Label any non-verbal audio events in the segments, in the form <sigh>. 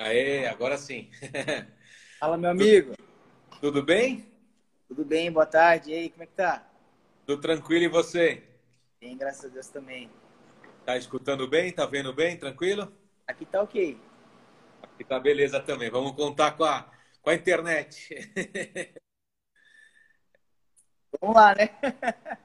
Aê, agora sim. <laughs> Fala, meu amigo. Tudo bem? Tudo bem, boa tarde. E aí, como é que tá? Tudo tranquilo e você? Bem, graças a Deus também. Tá escutando bem? Tá vendo bem? Tranquilo? Aqui tá ok. Aqui tá beleza também. Vamos contar com a, com a internet. <laughs> Vamos lá, né? <laughs>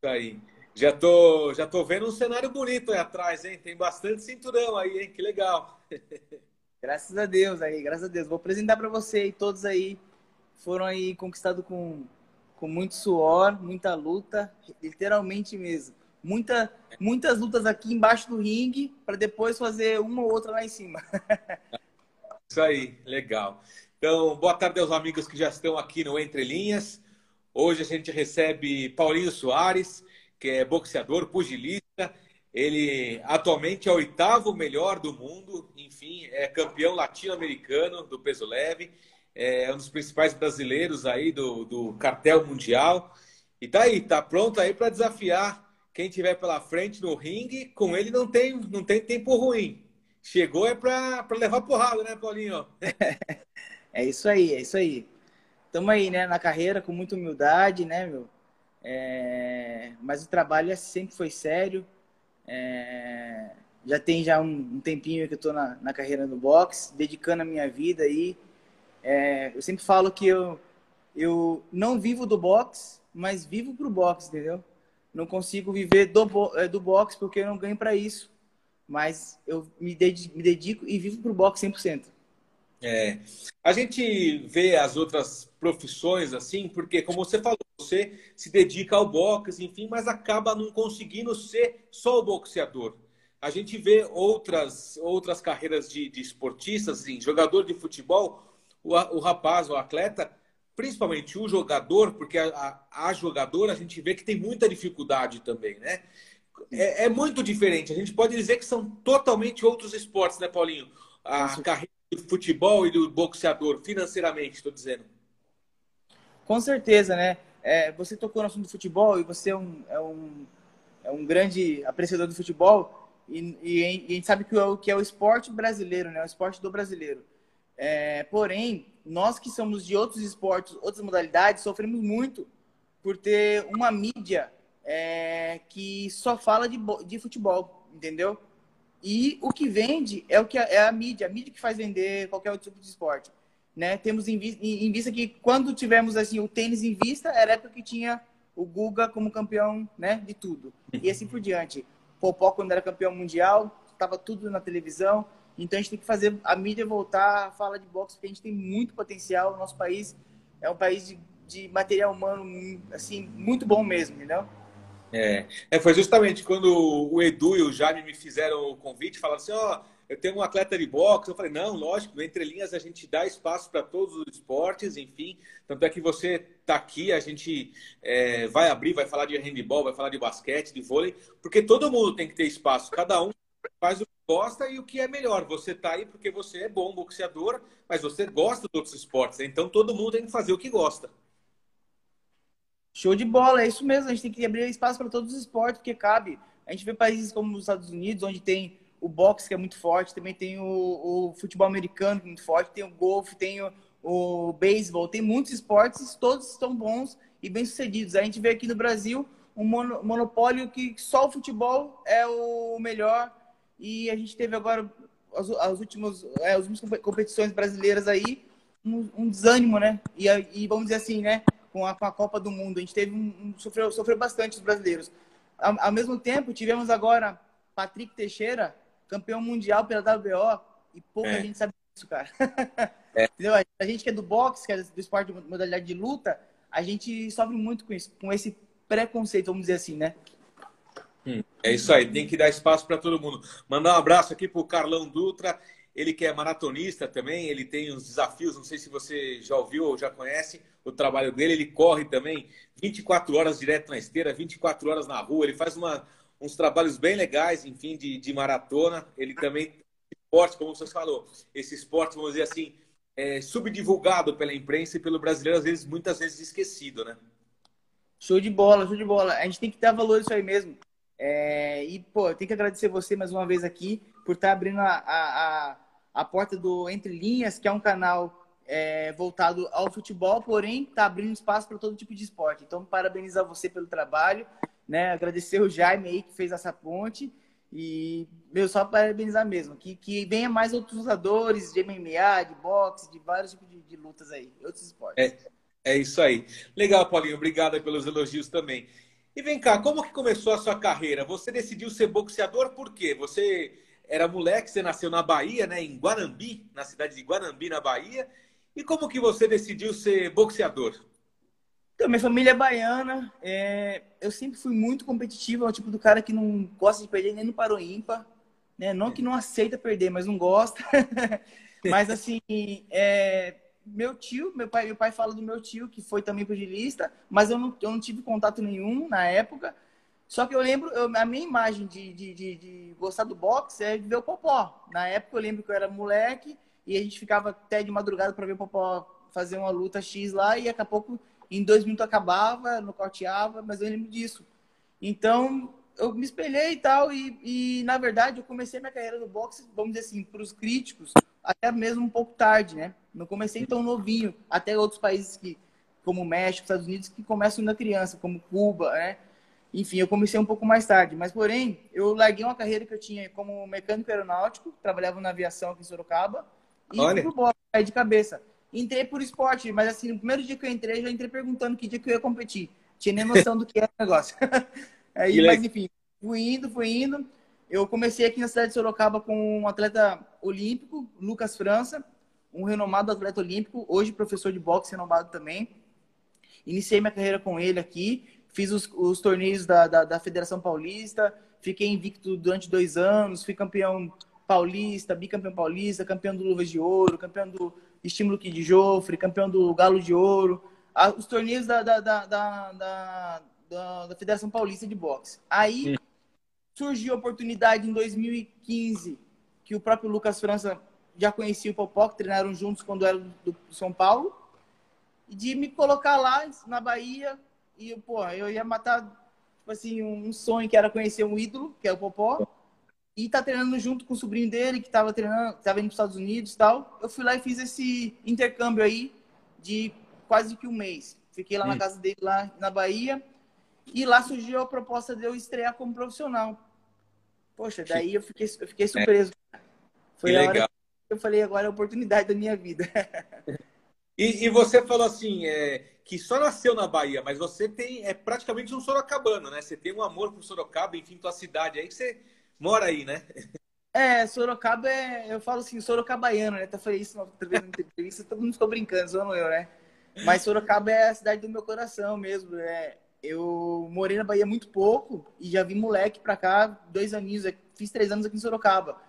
Isso aí. Já tô, já tô vendo um cenário bonito aí atrás, hein? Tem bastante cinturão aí, hein? Que legal. <laughs> Graças a Deus aí, graças a Deus. Vou apresentar para você e todos aí foram aí conquistados com, com muito suor, muita luta, literalmente mesmo. Muita, muitas lutas aqui embaixo do ringue para depois fazer uma ou outra lá em cima. <laughs> Isso aí, legal. Então, boa tarde aos amigos que já estão aqui no Entre Linhas. Hoje a gente recebe Paulinho Soares, que é boxeador, pugilista. Ele atualmente é o oitavo melhor do mundo, enfim, é campeão latino-americano do peso leve, é um dos principais brasileiros aí do, do cartel mundial. E tá aí, tá pronto aí para desafiar quem tiver pela frente no ringue. Com ele não tem, não tem tempo ruim. Chegou é para levar porrada, né, Paulinho? <laughs> é isso aí, é isso aí. Estamos aí, né, na carreira com muita humildade, né, meu? É, mas o trabalho é, sempre foi sério. É, já tem já um, um tempinho que eu estou na, na, carreira no boxe, dedicando a minha vida aí. É, eu sempre falo que eu, eu não vivo do boxe, mas vivo pro boxe, entendeu? Não consigo viver do, é, do boxe porque eu não ganho para isso. Mas eu me dedico, me dedico e vivo pro boxe 100%. É. A gente vê as outras profissões assim, porque, como você falou, você se dedica ao boxe, enfim, mas acaba não conseguindo ser só o boxeador. A gente vê outras, outras carreiras de, de esportistas, assim, jogador de futebol, o, o rapaz, o atleta, principalmente o jogador, porque a, a, a jogadora a gente vê que tem muita dificuldade também, né? É, é, muito diferente. A gente pode dizer que são totalmente outros esportes, né, Paulinho? A carreira do futebol e do boxeador, financeiramente, estou dizendo. Com certeza, né? É, você tocou no assunto do futebol e você é um, é um, é um grande apreciador do futebol e, e, e a gente sabe que, o, que é o esporte brasileiro, né? O esporte do brasileiro. É, porém, nós que somos de outros esportes, outras modalidades, sofremos muito por ter uma mídia é, que só fala de, de futebol, entendeu? E o que vende é o que é a mídia, a mídia que faz vender qualquer outro tipo de esporte. Né? Temos em, vi em vista que quando tivemos assim o tênis em vista, era época que tinha o Guga como campeão né, de tudo. E assim por diante. Popó, quando era campeão mundial, estava tudo na televisão. Então a gente tem que fazer a mídia voltar a falar de boxe, porque a gente tem muito potencial. O nosso país é um país de, de material humano assim muito bom mesmo, entendeu? É, é, foi justamente quando o Edu e o Jaime me fizeram o convite, falaram assim, ó, oh, eu tenho um atleta de boxe. Eu falei, não, lógico, entre linhas a gente dá espaço para todos os esportes, enfim. Tanto é que você está aqui, a gente é, vai abrir, vai falar de handball, vai falar de basquete, de vôlei, porque todo mundo tem que ter espaço, cada um faz o que gosta e o que é melhor. Você está aí porque você é bom boxeador, mas você gosta de outros esportes, então todo mundo tem que fazer o que gosta. Show de bola, é isso mesmo. A gente tem que abrir espaço para todos os esportes, porque cabe. A gente vê países como os Estados Unidos, onde tem o boxe, que é muito forte, também tem o, o futebol americano, que é muito forte, tem o golfe, tem o, o beisebol, tem muitos esportes, todos estão bons e bem-sucedidos. A gente vê aqui no Brasil um mono, monopólio que só o futebol é o melhor e a gente teve agora as, as últimas, é, as últimas competições brasileiras aí, um, um desânimo, né? E, e vamos dizer assim, né? Com a, com a Copa do Mundo. A gente teve um, um sofreu, sofreu bastante os brasileiros. Ao, ao, mesmo tempo, tivemos agora Patrick Teixeira, campeão mundial pela WBO, e pouca é. gente sabe disso, cara. É. <laughs> Entendeu? A gente que é do boxe, que é do esporte de modalidade de luta, a gente sofre muito com isso, com esse preconceito, vamos dizer assim, né? Hum, é isso aí, tem que dar espaço para todo mundo. Mandar um abraço aqui para o Carlão Dutra, ele que é maratonista também, ele tem uns desafios, não sei se você já ouviu ou já conhece o trabalho dele, ele corre também 24 horas direto na esteira, 24 horas na rua, ele faz uma, uns trabalhos bem legais, enfim, de, de maratona, ele também esporte, como você falou, esse esporte, vamos dizer assim, é subdivulgado pela imprensa e pelo brasileiro, às vezes, muitas vezes esquecido, né? Show de bola, show de bola. A gente tem que dar valor isso aí mesmo. É, e, pô, eu tenho que agradecer você mais uma vez aqui por estar abrindo a, a, a a porta do Entre Linhas, que é um canal é, voltado ao futebol, porém está abrindo espaço para todo tipo de esporte. Então, parabenizar você pelo trabalho, né? Agradecer o Jaime aí que fez essa ponte e, meu, só parabenizar mesmo. Que, que venha mais outros lutadores de MMA, de boxe, de vários tipos de, de lutas aí, outros esportes. É, é isso aí. Legal, Paulinho. Obrigado pelos elogios também. E vem cá, como que começou a sua carreira? Você decidiu ser boxeador por quê? Você era moleque, você nasceu na Bahia, né? Em Guarambi, na cidade de Guarambi, na Bahia. E como que você decidiu ser boxeador? Então, minha família é baiana. É... Eu sempre fui muito competitivo. É o tipo do cara que não gosta de perder nem no paro ímpar. Né? Não que não aceita perder, mas não gosta. <laughs> mas, assim, é... meu tio, meu pai, meu pai fala do meu tio, que foi também pugilista, mas eu não, eu não tive contato nenhum na época. Só que eu lembro, eu, a minha imagem de, de, de, de, gostar do boxe é de ver o Popó. Na época eu lembro que eu era moleque e a gente ficava até de madrugada para ver o Popó fazer uma luta X lá e daqui a pouco em dois minutos acabava, nocauteava, mas eu lembro disso. Então eu me espelhei e tal e, e na verdade eu comecei minha carreira no boxe, vamos dizer assim, para os críticos, até mesmo um pouco tarde, né? Não comecei tão novinho, até outros países que como México, Estados Unidos que começam ainda criança, como Cuba, né? Enfim, eu comecei um pouco mais tarde, mas porém, eu larguei uma carreira que eu tinha como mecânico aeronáutico, trabalhava na aviação aqui em Sorocaba, e Olha. fui pro boxe, de cabeça. Entrei por esporte, mas assim, no primeiro dia que eu entrei, já entrei perguntando que dia que eu ia competir. Tinha nem noção do que era o negócio. <laughs> Aí, mas enfim, fui indo, fui indo. Eu comecei aqui na cidade de Sorocaba com um atleta olímpico, Lucas França, um renomado atleta olímpico, hoje professor de boxe renomado também. Iniciei minha carreira com ele aqui fiz os, os torneios da, da, da, Federação Paulista, fiquei invicto durante dois anos, fui campeão paulista, bicampeão paulista, campeão do Luvas de Ouro, campeão do Estímulo Kid Jofre, campeão do Galo de Ouro, os torneios da, da, da, da, da, da Federação Paulista de Boxe. Aí surgiu a oportunidade em 2015, que o próprio Lucas França já conhecia o Popó, que treinaram juntos quando era do São Paulo, e de me colocar lá na Bahia e, pô, eu ia matar, tipo assim, um sonho que era conhecer um ídolo, que é o Popó. E tá treinando junto com o sobrinho dele, que tava treinando, que tava indo para os Estados Unidos e tal. Eu fui lá e fiz esse intercâmbio aí de quase que um mês. Fiquei lá na casa dele, lá na Bahia. E lá surgiu a proposta de eu estrear como profissional. Poxa, daí eu fiquei, eu fiquei surpreso. É. Foi que a legal. eu falei, agora é a oportunidade da minha vida. <laughs> E, e, você falou assim, é, que só nasceu na Bahia, mas você tem é praticamente um sorocabano, né? Você tem um amor por Sorocaba, enfim, tua cidade aí que você mora aí, né? É, Sorocaba é, eu falo assim, sorocabaiano, né? Até falei isso outra na entrevista, todo mundo ficou brincando, zoando eu, né? Mas Sorocaba é a cidade do meu coração mesmo. É, eu morei na Bahia muito pouco e já vim moleque pra cá, dois aninhos, é, fiz três anos aqui em Sorocaba.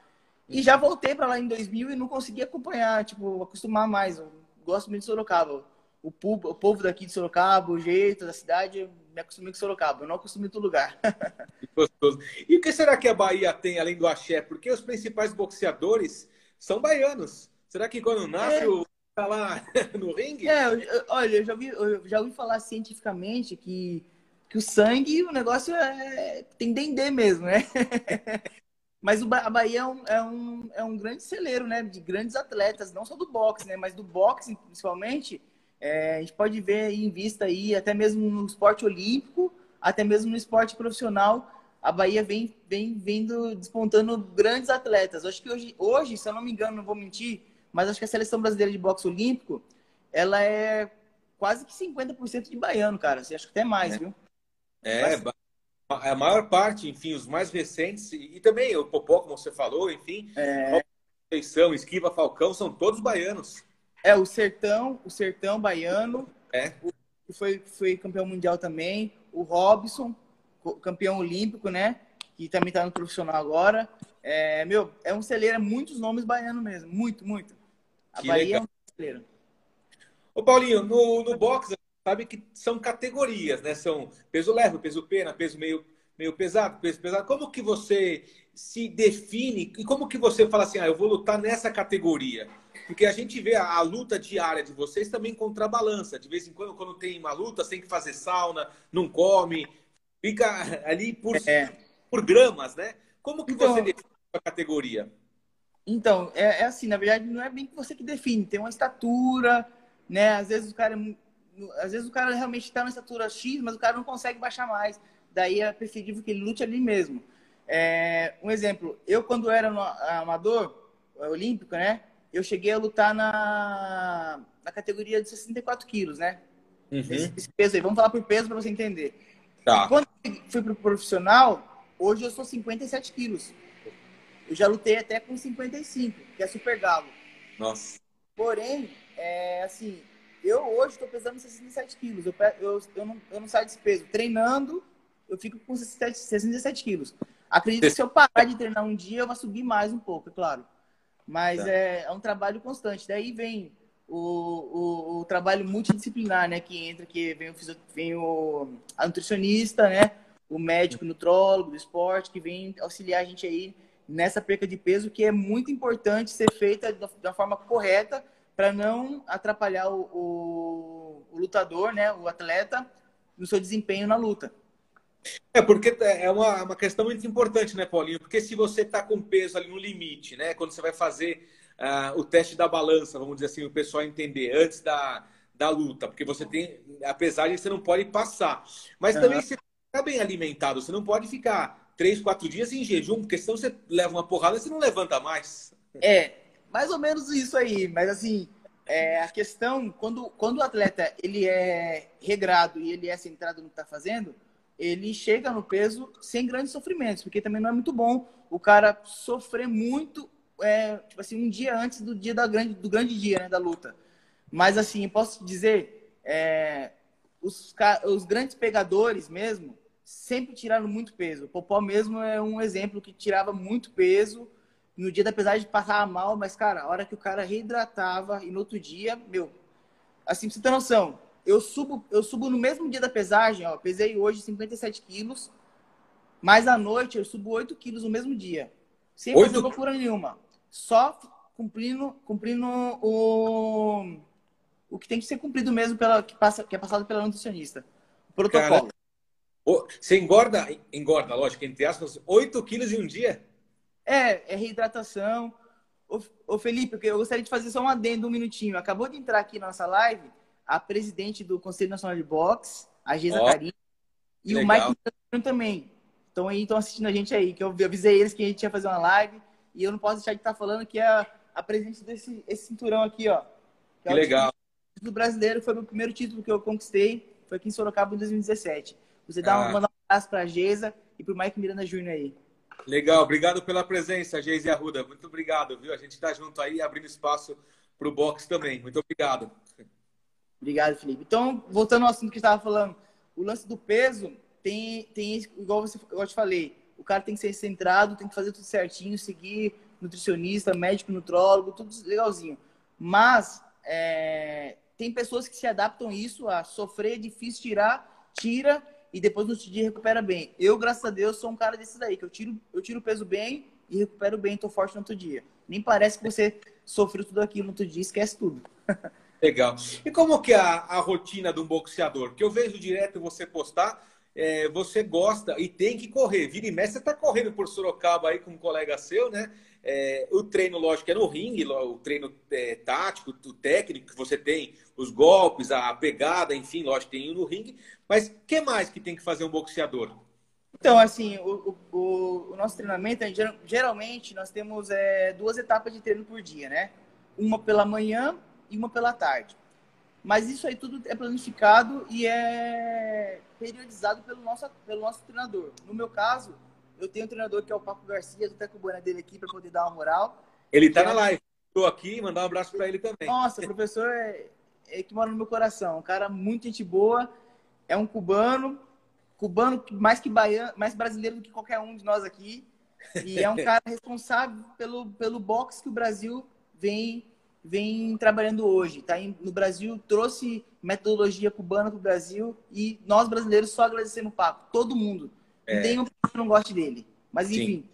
E já voltei para lá em 2000 e não consegui acompanhar, tipo, acostumar mais gosto muito de Sorocaba. O povo, o povo daqui de Sorocaba, o jeito da cidade, me acostumei com Sorocaba. Eu não acostumei com lugar. <laughs> Gostoso. E o que será que a Bahia tem além do axé? Porque os principais boxeadores são baianos. Será que quando nasce é. o tá lá <laughs> no ringue? É, eu, olha, eu já, ouvi, eu já ouvi falar cientificamente que, que o sangue, o negócio é tem dendê mesmo, né? <laughs> Mas o, a Bahia é um, é, um, é um grande celeiro, né? De grandes atletas, não só do boxe, né? Mas do boxe, principalmente. É, a gente pode ver em vista aí, até mesmo no esporte olímpico, até mesmo no esporte profissional, a Bahia vem, vem vindo despontando grandes atletas. Acho que hoje, hoje, se eu não me engano, não vou mentir, mas acho que a seleção brasileira de boxe olímpico, ela é quase que 50% de baiano, cara. Acho que até mais, é. viu? É, a maior parte, enfim, os mais recentes, e também o Popó, como você falou, enfim, é... Esquiva, Falcão, são todos baianos. É, o Sertão, o Sertão baiano, é. que foi, foi campeão mundial também, o Robson, campeão olímpico, né? Que também tá no profissional agora. É, meu, é um celeiro, é muitos nomes baianos mesmo, muito, muito. A que Bahia legal. é um celeiro. Ô Paulinho, no, no boxe sabe que são categorias, né? São peso leve, peso pena, peso meio, meio pesado, peso pesado. Como que você se define e como que você fala assim, ah, eu vou lutar nessa categoria? Porque a gente vê a, a luta diária de vocês também contrabalança. De vez em quando, quando tem uma luta, você tem que fazer sauna, não come, fica <laughs> ali por, é. por gramas, né? Como que então, você define a categoria? Então, é, é, assim, na verdade, não é bem você que define, tem uma estatura, né? Às vezes o cara é às vezes o cara realmente está na estatura X, mas o cara não consegue baixar mais. Daí é preferível que ele lute ali mesmo. É, um exemplo, eu quando era no amador, olímpico, né? Eu cheguei a lutar na, na categoria de 64 quilos, né? Uhum. Esse, esse, peso aí. Vamos falar por peso para você entender. Tá. Quando fui pro profissional, hoje eu sou 57 quilos. Eu já lutei até com 55, que é super galo. Nossa. Porém, é, assim, eu hoje estou pesando 67 quilos. Eu, eu, eu, não, eu não saio desse peso. Treinando, eu fico com 67, 67 quilos. Acredito que se eu parar de treinar um dia, eu vou subir mais um pouco, é claro. Mas tá. é, é, um trabalho constante. Daí vem o, o, o, trabalho multidisciplinar, né? Que entra, que vem o, vem o a nutricionista, né? O médico nutrólogo do esporte, que vem auxiliar a gente aí nessa perca de peso, que é muito importante ser feita da forma correta para não atrapalhar o, o, o, lutador, né, o atleta, no seu desempenho na luta. É, porque é uma, uma questão muito importante, né, Paulinho? Porque se você está com peso ali no limite, né, quando você vai fazer uh, o teste da balança, vamos dizer assim, o pessoal entender, antes da, da luta, porque você tem, apesar de você não pode passar, mas uhum. também você fica bem alimentado, você não pode ficar três, quatro dias em jejum, porque senão você leva uma porrada e você não levanta mais. É, mais ou menos isso aí. Mas assim, é, a questão, quando, quando o atleta ele é regrado e ele é centrado no que está fazendo, ele chega no peso sem grandes sofrimentos, porque também não é muito bom o cara sofrer muito, é, tipo assim, um dia antes do dia da grande, do grande dia, né, da luta. Mas assim, posso dizer, é, os, os grandes pegadores mesmo sempre tiraram muito peso. O Popó mesmo é um exemplo que tirava muito peso no dia da pesagem passava mal, mas, cara, a hora que o cara reidratava e no outro dia, meu, assim, pra você ter noção, eu subo, eu subo no mesmo dia da pesagem, ó, pesei hoje 57 quilos, mas à noite eu subo 8 quilos no mesmo dia. Sem 8... fazer loucura nenhuma. Só cumprindo, cumprindo o, o que tem que ser cumprido mesmo pela, que, passa, que é passado pela nutricionista. O protocolo. Cara, você engorda, engorda, lógico, entre aspas, 8 quilos em um dia? É, é reidratação. Ô, ô, Felipe, eu gostaria de fazer só um adendo, um minutinho. Acabou de entrar aqui na nossa live a presidente do Conselho Nacional de Boxe, a Geisa oh, e legal. o Mike também. Então aí estão assistindo a gente aí, que eu avisei eles que a gente ia fazer uma live e eu não posso deixar de estar falando que é a, a presidente desse esse cinturão aqui, ó. Que, é que legal. O brasileiro foi o primeiro título que eu conquistei, foi aqui em Sorocaba em 2017. Você dá ah. um, mandar um abraço para a Geisa e para o Mike Miranda Júnior aí. Legal, obrigado pela presença, Geise Arruda. Muito obrigado, viu? A gente está junto aí, abrindo espaço para o boxe também. Muito obrigado. Obrigado, Felipe. Então, voltando ao assunto que estava falando, o lance do peso tem, tem igual você, eu te falei, o cara tem que ser centrado, tem que fazer tudo certinho, seguir nutricionista, médico, nutrólogo, tudo legalzinho. Mas é, tem pessoas que se adaptam a isso, a sofrer, é difícil tirar, tira e depois no outro dia recupera bem. Eu, graças a Deus, sou um cara desses aí, que eu tiro, eu tiro peso bem e recupero bem, tô forte no outro dia. Nem parece que você sofreu tudo aquilo no outro dia, esquece tudo. <laughs> Legal. E como que é a, a rotina de um boxeador? Que eu vejo direto você postar, é, você gosta e tem que correr. Vira e mexe, você tá correndo por Sorocaba aí com um colega seu, né? É, o treino, lógico, é no ringue, o treino é, tático, o técnico que você tem, os golpes, a pegada, enfim, lógico, tem no ringue. Mas o que mais que tem que fazer um boxeador? Então, assim, o, o, o nosso treinamento, geralmente, nós temos é, duas etapas de treino por dia, né? Uma pela manhã e uma pela tarde. Mas isso aí tudo é planificado e é periodizado pelo nosso, pelo nosso treinador. No meu caso, eu tenho um treinador que é o Paco Garcia, tô até com o boné dele aqui para poder dar uma moral. Ele tá na live. Estou aqui, mandar um abraço para ele também. Nossa, professor é, é, que mora no meu coração. Um cara muito gente boa. É um cubano, cubano mais que baiano, mais brasileiro do que qualquer um de nós aqui. E é um <laughs> cara responsável pelo, pelo boxe que o Brasil vem vem trabalhando hoje. Tá no Brasil, trouxe metodologia cubana para o Brasil e nós brasileiros só agradecemos o Paco. Todo mundo. É. Tem um que não goste dele. Mas enfim,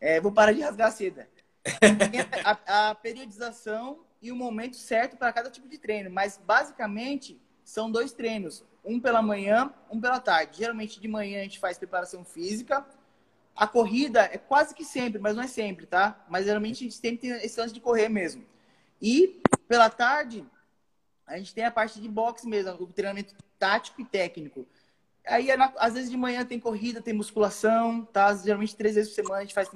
é, vou parar de rasgar a seda. <laughs> a, a, periodização e o momento certo para cada tipo de treino. Mas basicamente são dois treinos. Um pela manhã, um pela tarde. Geralmente de manhã a gente faz preparação física. A corrida é quase que sempre, mas não é sempre, tá? Mas geralmente a gente sempre tem esse lance de correr mesmo. E pela tarde, a gente tem a parte de boxe mesmo, o treinamento tático e técnico. Aí, às vezes de manhã tem corrida, tem musculação, tá? Geralmente três vezes por semana a gente faz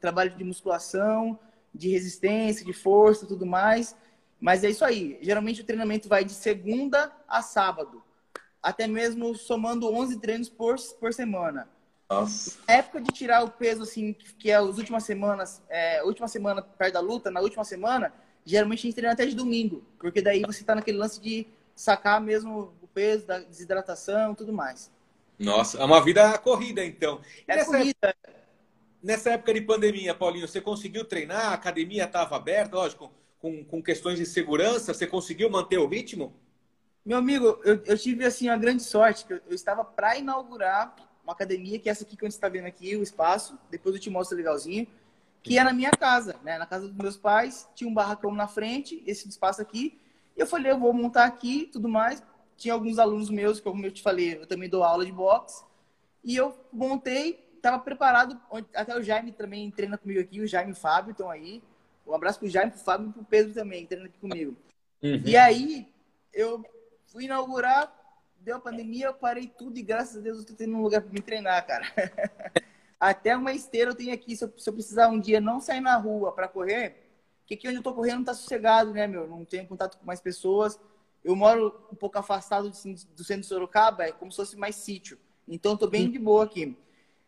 trabalho de musculação, de resistência, de força, tudo mais. Mas é isso aí. Geralmente o treinamento vai de segunda a sábado, até mesmo somando 11 treinos por, por semana. Nossa. Na época de tirar o peso, assim, que é as últimas semanas, é, última semana perto da luta, na última semana, geralmente a gente treina até de domingo, porque daí você tá naquele lance de sacar mesmo o peso, da desidratação tudo mais. Nossa, é uma vida corrida, então. É nessa, corrida. Época, nessa época de pandemia, Paulinho, você conseguiu treinar? A academia estava aberta, lógico, com, com questões de segurança, você conseguiu manter o ritmo? Meu amigo, eu, eu tive assim a grande sorte que eu, eu estava para inaugurar uma academia, que é essa aqui que a gente está vendo aqui, o espaço, depois eu te mostro legalzinho, que é na minha casa, né? Na casa dos meus pais, tinha um barracão na frente, esse espaço aqui, e eu falei, eu vou montar aqui tudo mais tinha alguns alunos meus, como eu te falei, eu também dou aula de boxe. E eu montei, estava preparado, até o Jaime também treina comigo aqui, o Jaime e o Fábio estão aí. Um abraço pro Jaime, pro Fábio e pro Pedro também, treina aqui comigo. Uhum. E aí, eu fui inaugurar, deu a pandemia, eu parei tudo e graças a Deus eu tô tendo um lugar para me treinar, cara. <laughs> Até uma esteira eu tenho aqui, se eu, se eu precisar um dia não sair na rua para correr, que aqui onde eu tô correndo não tá sossegado, né, meu? Não tenho contato com mais pessoas eu moro um pouco afastado do centro de Sorocaba, é como se fosse mais sítio. Então, estou bem de boa aqui.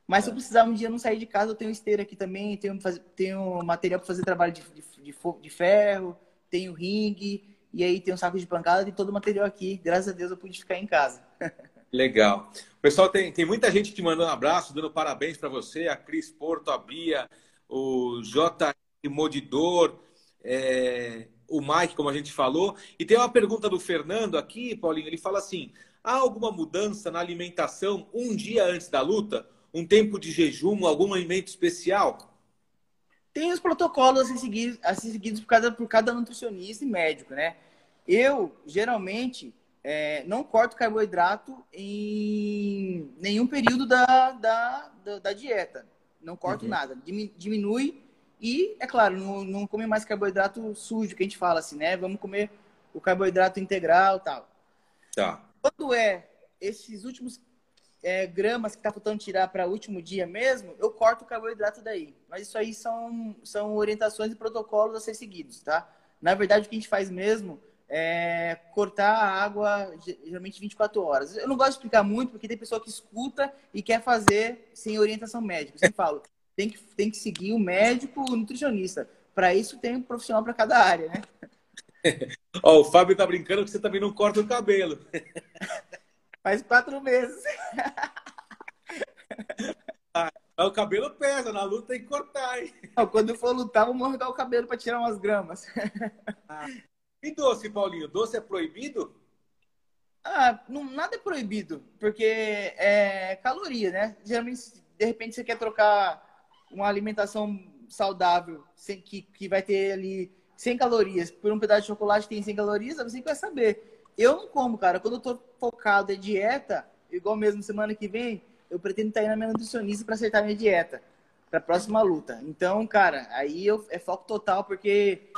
Mas se eu precisar um dia não sair de casa, eu tenho esteira aqui também, tenho, tenho material para fazer trabalho de, de, de, ferro, tenho ringue, e aí tem um saco de pancada, tem todo o material aqui. Graças a Deus eu pude ficar em casa. <laughs> Legal. Pessoal, tem, tem muita gente te mandando um abraço, dando parabéns para você, a Cris Porto, a Bia, o J. Modidor, é, o Mike, como a gente falou. E tem uma pergunta do Fernando aqui, Paulinho. Ele fala assim: há alguma mudança na alimentação um dia antes da luta? Um tempo de jejum, algum alimento especial? Tem os protocolos a ser seguidos, a ser seguidos por, cada, por cada nutricionista e médico, né? Eu, geralmente, é, não corto carboidrato em nenhum período da, da, da, da dieta. Não corto uhum. nada. Diminui e, é claro, não, não comer mais carboidrato sujo, que a gente fala assim, né? Vamos comer o carboidrato integral tal. Tá. Quando é esses últimos é, gramas que tá faltando tirar para o último dia mesmo, eu corto o carboidrato daí. Mas isso aí são, são orientações e protocolos a ser seguidos, tá? Na verdade, o que a gente faz mesmo é cortar a água geralmente 24 horas. Eu não gosto de explicar muito, porque tem pessoa que escuta e quer fazer sem orientação médica. Eu falo, tem que, tem que seguir o médico o nutricionista. Para isso tem um profissional para cada área, né? <laughs> Ó, o Fábio tá brincando que você também não corta o cabelo. <laughs> Faz quatro meses. <laughs> Ah, o cabelo pesa, na luta tem que cortar, hein? Não, quando eu for lutar, vou morder o cabelo para tirar umas gramas. Ah. E doce, Paulinho? Doce é proibido? Ah, não, nada é proibido, porque é caloria, né? Geralmente, de repente, você quer trocar uma alimentação saudável, sem, que, que vai ter ali 100 calorias, por um pedaço de chocolate tem 100 calorias, você vai saber. Eu não como, cara. Quando eu tô focado em dieta, igual mesmo semana que vem, eu pretendo estar indo na minha nutricionista para acertar minha dieta para a próxima luta. Então, cara, aí eu, é foco total, porque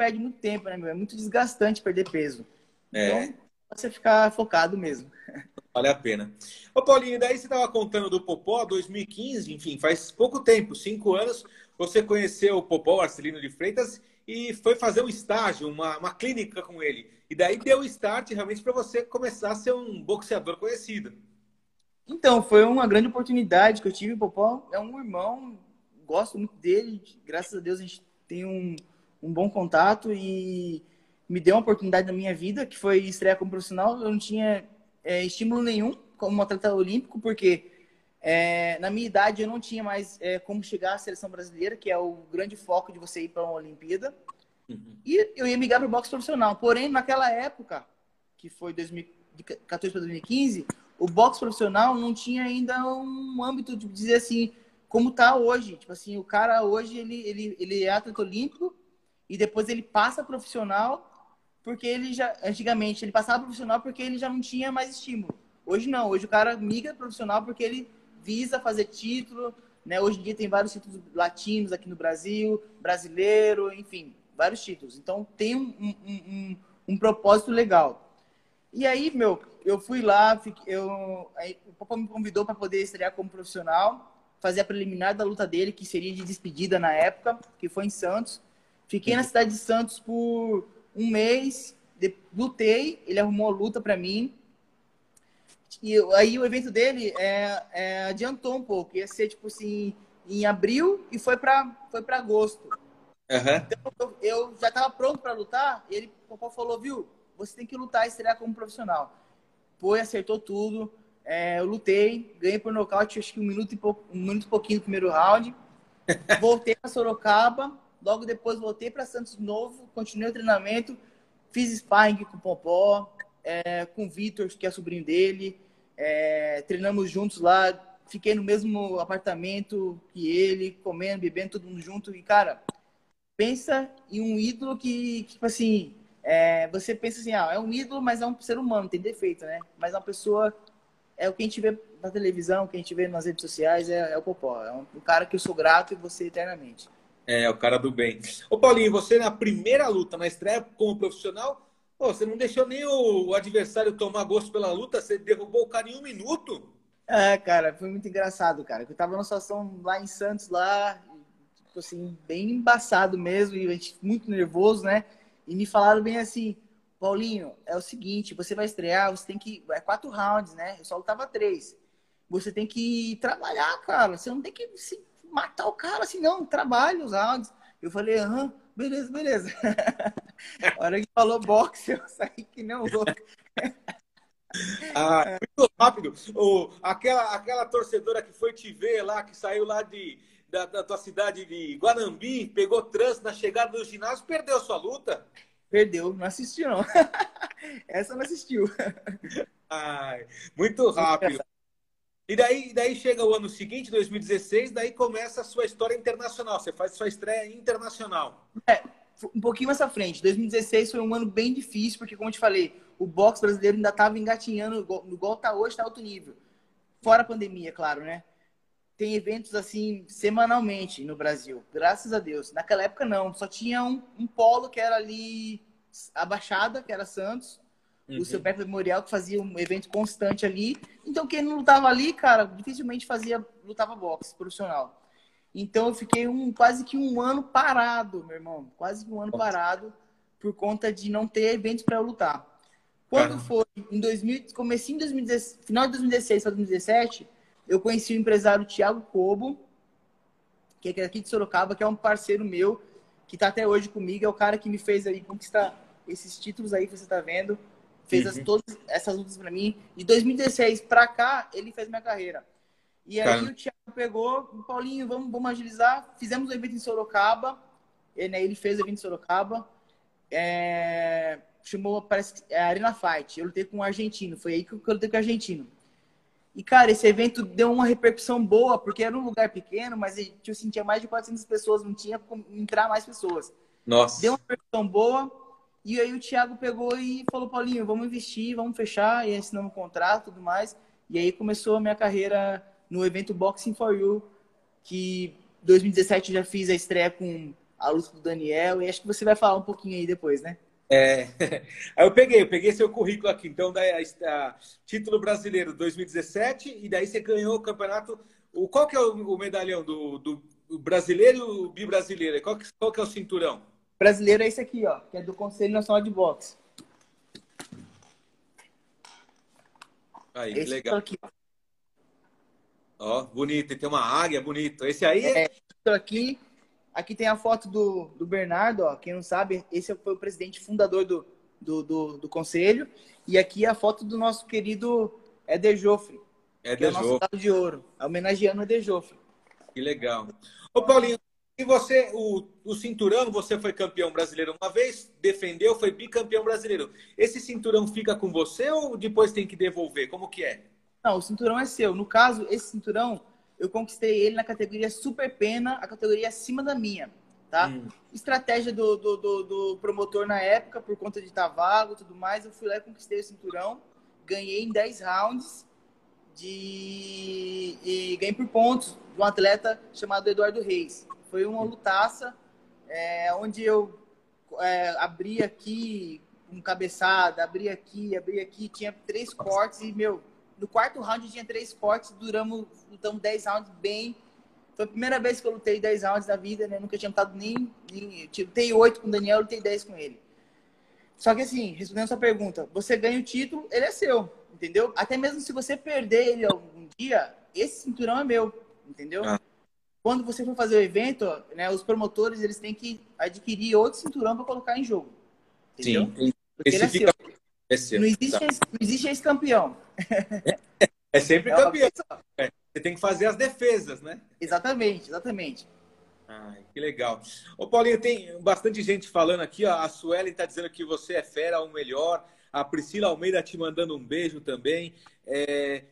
perde muito tempo, né, meu? É muito desgastante perder peso. É. Então, você ficar focado mesmo. <laughs> Vale a pena. Ô, Paulinho, daí você estava contando do Popó, 2015, enfim, faz pouco tempo, cinco anos, você conheceu o Popó, Arcelino de Freitas, e foi fazer um estágio, uma, uma clínica com ele. E daí deu o start realmente para você começar a ser um boxeador conhecido. Então, foi uma grande oportunidade que eu tive. O Popó é um irmão, gosto muito dele, graças a Deus a gente tem um, um bom contato e me deu uma oportunidade na minha vida, que foi estrear como profissional. Eu não tinha é, estímulo nenhum como atleta olímpico, porque é, na minha idade eu não tinha mais é, como chegar à seleção brasileira, que é o grande foco de você ir para uma Olimpíada. Uhum. E eu ia migrar para o boxe profissional. Porém, naquela época, que foi 2014 para 2015, o boxe profissional não tinha ainda um âmbito de dizer assim, como está hoje. Tipo assim, o cara hoje ele, ele, ele é atleta olímpico e depois ele passa profissional porque ele já, antigamente, ele passava profissional porque ele já não tinha mais estímulo. Hoje não, hoje o cara migra profissional porque ele visa fazer título, Né? Hoje em dia tem vários títulos latinos aqui no Brasil, brasileiro, enfim, vários títulos. Então tem um, um, um, um propósito legal. E aí, meu, eu fui lá, eu, aí, o Papa me convidou para poder estrear como profissional, fazer a preliminar da luta dele, que seria de despedida na época, que foi em Santos. Fiquei na cidade de Santos por um mês, lutei, ele arrumou a luta para mim. E aí o evento dele é, é, adiantou um pouco, ia ser tipo assim, em abril e foi para foi para agosto. Uhum. Então eu, eu já estava pronto para lutar, e ele o Popó falou, viu, você tem que lutar e estrear como profissional. Foi, acertou tudo. É, eu lutei, ganhei por nocaute, acho que um minuto e pouco, um minuto e pouquinho no primeiro round. <laughs> Voltei para Sorocaba, logo depois voltei para Santos de novo, continuei o treinamento, fiz sparring com o Popó, é, com o Vitor, que é sobrinho dele, é, treinamos juntos lá, fiquei no mesmo apartamento que ele, comendo, bebendo, todo mundo junto. E, cara, pensa em um ídolo que, tipo assim, é, você pensa assim, ah, é um ídolo, mas é um ser humano, tem defeito, né? Mas é uma pessoa, é o que a gente vê na televisão, o que a gente vê nas redes sociais, é, é o Popó. É um, um, cara que eu sou grato e você eternamente. É, o cara do bem. Ô, Paulinho, você na primeira luta, na estreia como profissional, pô, você não deixou nem o, adversário tomar gosto pela luta, você derrubou o cara em um minuto. É, cara, foi muito engraçado, cara. Eu tava numa situação lá em Santos, lá, tipo assim, bem embaçado mesmo, e a gente muito nervoso, né? E me falaram bem assim, Paulinho, é o seguinte, você vai estrear, você tem que. É quatro rounds, né? Eu só lutava três. Você tem que trabalhar, cara. Você não tem que se matar o cara assim, não. Trabalhe os rounds. Eu falei, aham, beleza, beleza. <laughs> A hora que falou boxe, eu saí que não louco. <laughs> Ah, muito rápido. O, aquela, aquela torcedora que foi te ver lá, que saiu lá de, da, da tua cidade de Guanambi, pegou trânsito na chegada do ginásio, perdeu a sua luta? Perdeu, não assistiu não. <laughs> Essa não assistiu. Ai, muito rápido. E daí, daí chega o ano seguinte, 2016, daí começa a sua história internacional. Você faz sua estreia internacional. É, um pouquinho mais à frente. 2016 foi um ano bem difícil, porque, como eu te falei, o boxe brasileiro ainda estava engatinhando, igual está hoje, está alto nível. Fora a pandemia, claro, né? tem eventos assim semanalmente no Brasil, graças a Deus. Naquela época não, só tinha um, um polo que era ali a Baixada, que era Santos, uhum. o seu Pepe Memorial que fazia um evento constante ali. Então quem não lutava ali, cara, dificilmente fazia lutava boxe profissional. Então eu fiquei um quase que um ano parado, meu irmão, quase que um ano parado por conta de não ter eventos para eu lutar. Quando Caramba. foi em 2000, comecei em 2016, final de 2016 para 2017, eu conheci o empresário Tiago Cobo, que é aqui de Sorocaba, que é um parceiro meu, que está até hoje comigo, é o cara que me fez aí conquistar esses títulos aí que você está vendo, fez uhum. as, todas essas lutas para mim. De 2016 para cá, ele fez minha carreira. E aí o Thiago pegou, Paulinho, vamos, vamos agilizar. Fizemos o um evento em Sorocaba, ele, né, ele fez o evento em Sorocaba, é, chamou, parece é Arena Fight. Eu lutei com um argentino, foi aí que eu lutei com o argentino. E, cara, esse evento deu uma repercussão boa, porque era um lugar pequeno, mas eu sentia mais de 400 pessoas, não tinha como entrar mais pessoas. Nossa. Deu uma repercussão boa, e aí o Thiago pegou e falou, Paulinho, vamos investir, vamos fechar, e assinamos um contrato e tudo mais. E aí começou a minha carreira no evento Boxing for You, que 2017 eu já fiz a estreia com a luta do Daniel, e acho que você vai falar um pouquinho aí depois, né? É, <laughs> aí eu peguei, eu peguei seu currículo aqui. Então, daí, a, a, título brasileiro 2017, e daí você ganhou o campeonato. O, qual que é o, o medalhão do, do brasileiro e o bibrasileiro? Qual que, qual que é o cinturão? Brasileiro é esse aqui, ó, que é do Conselho Nacional de Boxe. Aí, esse legal. Aqui, ó. bonito, tem uma águia, bonito. Esse aí é. é aqui Aqui tem a foto do, do Bernardo, ó. Quem não sabe, esse foi o presidente fundador do, do, do, do conselho. E aqui é a foto do nosso querido Eder Joffre. Eder que é o nosso de ouro. Homenageando o Eder Joffre. Que legal. Ô, Paulinho, e você, o, o cinturão, você foi campeão brasileiro uma vez, defendeu, foi bicampeão brasileiro. Esse cinturão fica com você ou depois tem que devolver? Como que é? Não, o cinturão é seu. No caso, esse cinturão eu conquistei ele na categoria super pena, a categoria acima da minha, tá? Hum. Estratégia do, do, do, do, promotor na época, por conta de estar vago e tudo mais, eu fui lá e conquistei o cinturão, ganhei em 10 rounds de e ganhei por pontos de um atleta chamado Eduardo Reis. Foi uma lutaça é, onde eu é, abri aqui com cabeçada, abri aqui, abri aqui, tinha três cortes e, meu, no quarto round tinha três cortes, duramos, lutamos 10 rounds bem. Foi a primeira vez que eu lutei 10 rounds da vida, né? Nunca tinha lutado nem, nem eu lutei 8 com o Daniel, lutei 10 com ele. Só que assim, respondendo a sua pergunta, você ganha o título, ele é seu, entendeu? Até mesmo se você perder ele algum dia, esse cinturão é meu, entendeu? Ah. Quando você for fazer o evento, né, os promotores eles têm que adquirir outro cinturão para colocar em jogo. Entendeu? Sim. Porque ele é seu. É seu. Não existe, tá. não existe ex-campeão. É, é sempre é campeão. É, você tem que fazer as defesas, né? Exatamente, exatamente. Ai, que legal. Ô, Paulinho, tem bastante gente falando aqui. Ó. A Suelen está dizendo que você é fera, o melhor. A Priscila Almeida te mandando um beijo também. É,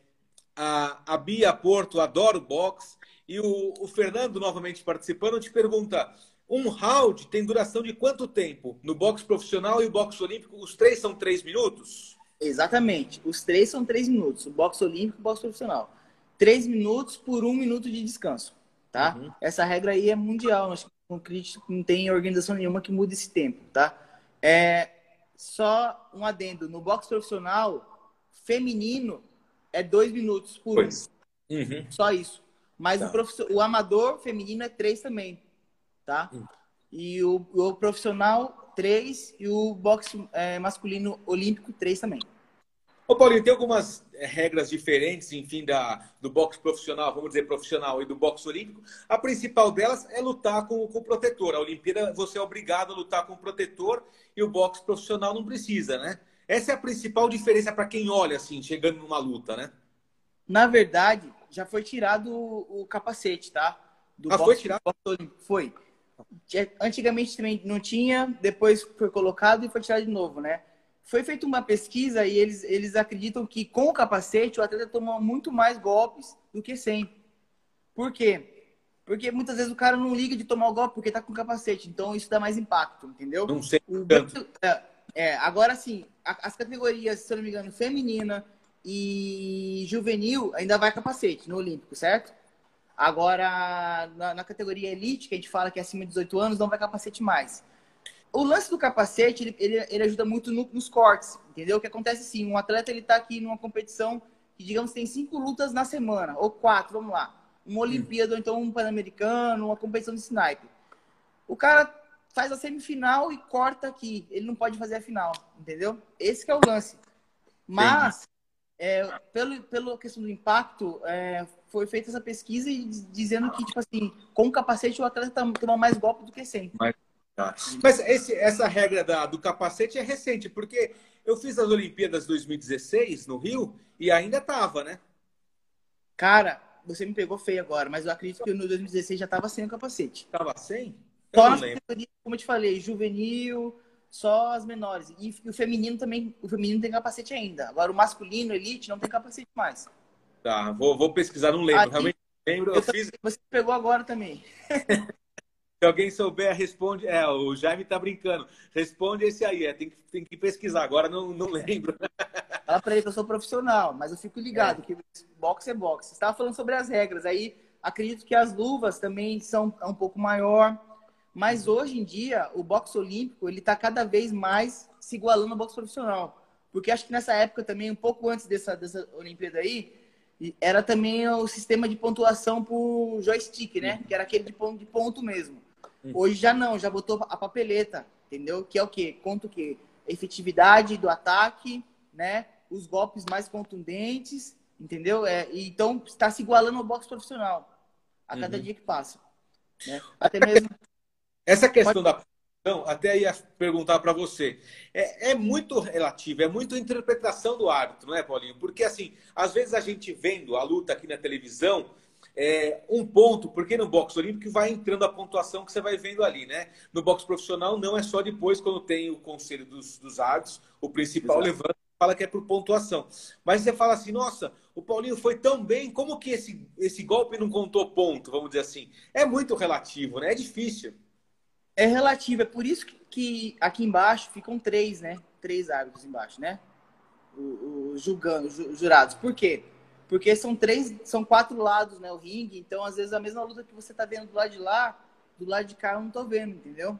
a, a Bia Porto, adoro box. E o, o Fernando, novamente participando, te pergunta: um round tem duração de quanto tempo? No boxe profissional e o boxe olímpico, os três são três minutos? Exatamente. Os três são três minutos. O boxe olímpico e o boxe profissional. Três minutos por um minuto de descanso. Tá? Uhum. Essa regra aí é mundial. Não, não tem organização nenhuma que mude esse tempo. Tá? É só um adendo. No boxe profissional, feminino, é dois minutos por pois. um. Uhum. Só isso. Mas tá. o, o amador feminino é três também, tá? Hum. E o, o, profissional, três. E o boxe é, masculino olímpico, três também. Ô, Paulinho, tem algumas é, regras diferentes, enfim, da, do boxe profissional, vamos dizer profissional, e do boxe olímpico. A principal delas é lutar com, com o protetor. A Olimpíada, você é obrigado a lutar com o protetor e o boxe profissional não precisa, né? Essa é a principal diferença para quem olha, assim, chegando numa luta, né? Na verdade, já foi tirado o, o capacete, tá? Do ah, boxe, foi tirado? Foi. Antigamente também não tinha, depois foi colocado e foi tirado de novo, né? Foi feita uma pesquisa e eles, eles acreditam que com o capacete o atleta toma muito mais golpes do que sem. Por quê? Porque muitas vezes o cara não liga de tomar o golpe porque tá com o capacete. Então isso dá mais impacto, entendeu? Não sei. O. É, é, agora sim, as categorias, se eu não me engano, feminina, e juvenil ainda vai capacete no Olímpico, certo? Agora, na, na, categoria elite, que a gente fala que é acima de 18 anos, não vai capacete mais. O lance do capacete, ele, ele, ele ajuda muito no, nos cortes, entendeu? O que acontece assim, um atleta, ele tá aqui numa competição que, digamos, tem cinco lutas na semana, ou quatro, vamos lá. Uma Olimpíada, ou então um Pan-Americano, uma competição de sniper. O cara faz a semifinal e corta aqui. Ele não pode fazer a final, entendeu? Esse é o lance. Mas, é, pelo, pela questão do impacto, é, foi feita essa pesquisa e dizendo que, tipo assim, com o capacete o atleta toma mais golpe do que sem. Mas, tá. Mas esse, essa regra da, do capacete é recente, porque eu fiz as Olimpíadas 2016 no Rio e ainda tava, né? Cara, você me pegou feio agora, mas eu acredito que no 2016 já tava sem o capacete. Tava sem? Eu Só como eu te falei, juvenil, só as menores. E, o feminino também, o feminino tem capacete ainda. Agora o masculino, elite, não tem capacete mais. Tá, vou, vou pesquisar, não lembro. Aí, Realmente lembro. Eu, eu fiz... Você pegou agora também. <laughs> Se alguém souber, responde. É, o Jaime tá brincando. Responde esse aí. É, tem, que, tem que pesquisar. Agora não, não <laughs> lembro. Fala pra ele que eu sou profissional, mas eu fico ligado é. que boxe é boxe. Você estava falando sobre as regras. Aí acredito que as luvas também são um pouco maior. Mas hoje em dia, o boxe olímpico, ele está cada vez mais se igualando ao boxe profissional. Porque acho que nessa época também, um pouco antes dessa, dessa Olimpíada aí, era também o sistema de pontuação por joystick, né? Que era aquele de ponto, de ponto mesmo. Hoje já não, já botou a papeleta, entendeu? Que é o quê? Conta o quê? efetividade do ataque, né? Os golpes mais contundentes, entendeu? É, então está se igualando ao boxe profissional a cada uhum. dia que passa. Né? Até mesmo essa questão Pode... da posição, até ia perguntar para você. É, é, muito relativo, é muito interpretação do árbitro, não é, Paulinho? Porque, assim, às vezes a gente vendo a luta aqui na televisão, é, um ponto, porque no boxe olímpico vai entrando a pontuação que você vai vendo ali, né? No boxe profissional não é só depois, quando tem o conselho dos, dos árbitros, o principal Exato. levanta fala que é por pontuação. Mas você fala assim, nossa, o Paulinho foi tão bem, como que esse, esse golpe não contou ponto, vamos dizer assim? É muito relativo, né? É difícil. É relativo, é por isso que, que aqui embaixo ficam três, né? Três árbitros embaixo, né? Julgando, os jurados. Por quê? Porque são três, são quatro lados, né? O ringue. Então, às vezes, a mesma luta que você tá vendo do lado de lá, do lado de cá eu não tô vendo, entendeu?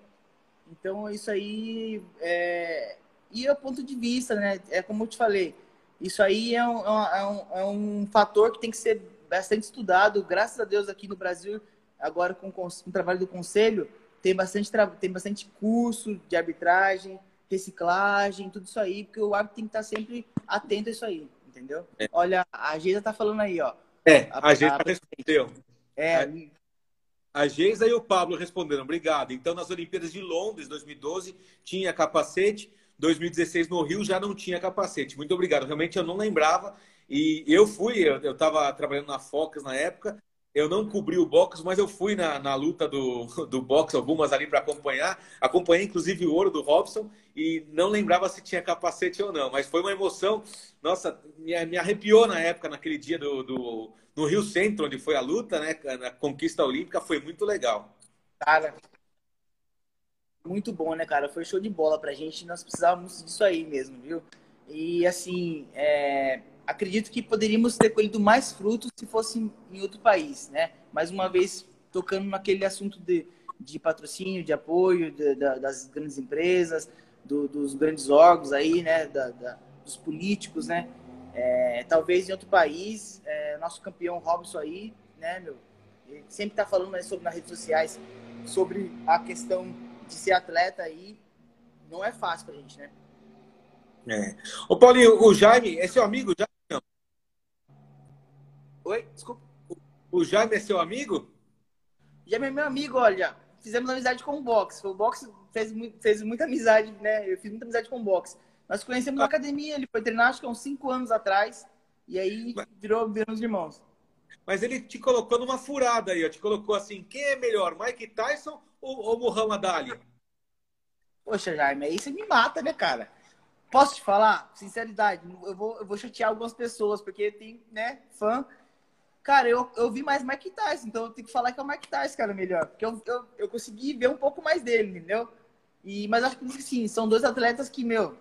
Então, isso aí é... E é o ponto de vista, né? É como eu te falei. Isso aí é um, é um, é um fator que tem que ser bastante estudado. Graças a Deus, aqui no Brasil, agora com o trabalho do conselho, tem bastante, tem bastante curso de arbitragem, reciclagem, tudo isso aí, porque o árbitro tem que estar sempre atento a isso aí entendeu? É. Olha, a Geisa tá falando aí, ó. É, a, a Geisa a... respondeu. É. A, a Geisa e o Pablo responderam, obrigado. Então, nas Olimpíadas de Londres, 2012, tinha capacete. 2016 no Rio já não tinha capacete. Muito obrigado. Realmente eu não lembrava. E eu fui, eu estava trabalhando na Focas na época, eu não cobri o boxe, mas eu fui na, na luta do, <laughs> do boxe, algumas ali para acompanhar. Acompanhei, inclusive, o ouro do Robson e não lembrava se tinha capacete ou não. Mas foi uma emoção, nossa, me, me arrepiou na época, naquele dia do, do, no Rio Centro, onde foi a luta, né? Na conquista olímpica, foi muito legal. Cara, muito bom, né, cara? Foi show de bola pra gente. Nós precisávamos disso aí mesmo, viu? E assim, é acredito que poderíamos ter colhido mais frutos se fosse em outro país, né? Mais uma vez, tocando naquele assunto de, de patrocínio, de apoio de, de, das grandes empresas, do, dos grandes órgãos aí, né? Da, da, dos políticos, né? É, talvez em outro país, é, nosso campeão Robson aí, né, meu? Ele sempre tá falando né, sobre nas redes sociais sobre a questão de ser atleta aí. Não é fácil pra gente, né? É. Ô, Paulinho, o Jaime, é seu amigo, Jaime? Oi, desculpa. O Jaime é seu amigo? Jaime é meu amigo, olha. Fizemos amizade com o boxe. O boxe fez, fez muita amizade, né? Eu fiz muita amizade com o boxe. Nós conhecemos ah. na academia, ele foi treinar acho que há uns 5 anos atrás. E aí virou, virou os irmãos. Mas ele te colocou numa furada aí, ó. Te colocou assim, quem é melhor, Mike Tyson ou, ou Muhammad Ali? Poxa, Jaime, aí você me mata, né, cara? Posso te falar? Sinceridade, eu vou, eu vou chatear algumas pessoas, porque tem, né, fã Cara, eu, eu vi mais Mike Tyson, então eu tenho que falar que é o Mike Tyson, cara, melhor. Porque eu, eu, eu consegui ver um pouco mais dele, entendeu? E, mas acho que sim, são dois atletas que, meu,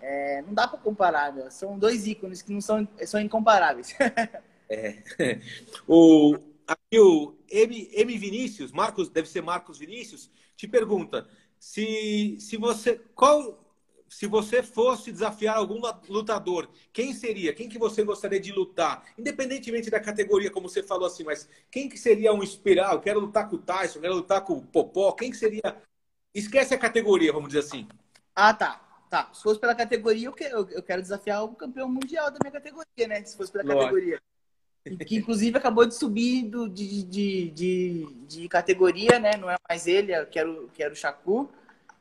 é, não dá para comparar, meu. São dois ícones que não são, são incomparáveis. <laughs> é. <laughs> O, aqui o M, M Vinícius, Marcos, deve ser Marcos Vinícius, te pergunta se, se você. Qual se você fosse desafiar algum lutador, quem seria? Quem que você gostaria de lutar? Independentemente da categoria, como você falou assim, mas quem que seria um inspirar? Eu quero lutar com o Tyson, quero lutar com o Popó. Quem que seria? Esquece a categoria, vamos dizer assim. Ah, tá. Tá. Se fosse pela categoria, eu quero, eu quero desafiar o campeão mundial da minha categoria, né? Se fosse pela Lógico. categoria. Que inclusive acabou de subir do, de, de, de, de, categoria, né? Não é mais ele, eu quero, quero o Shakur.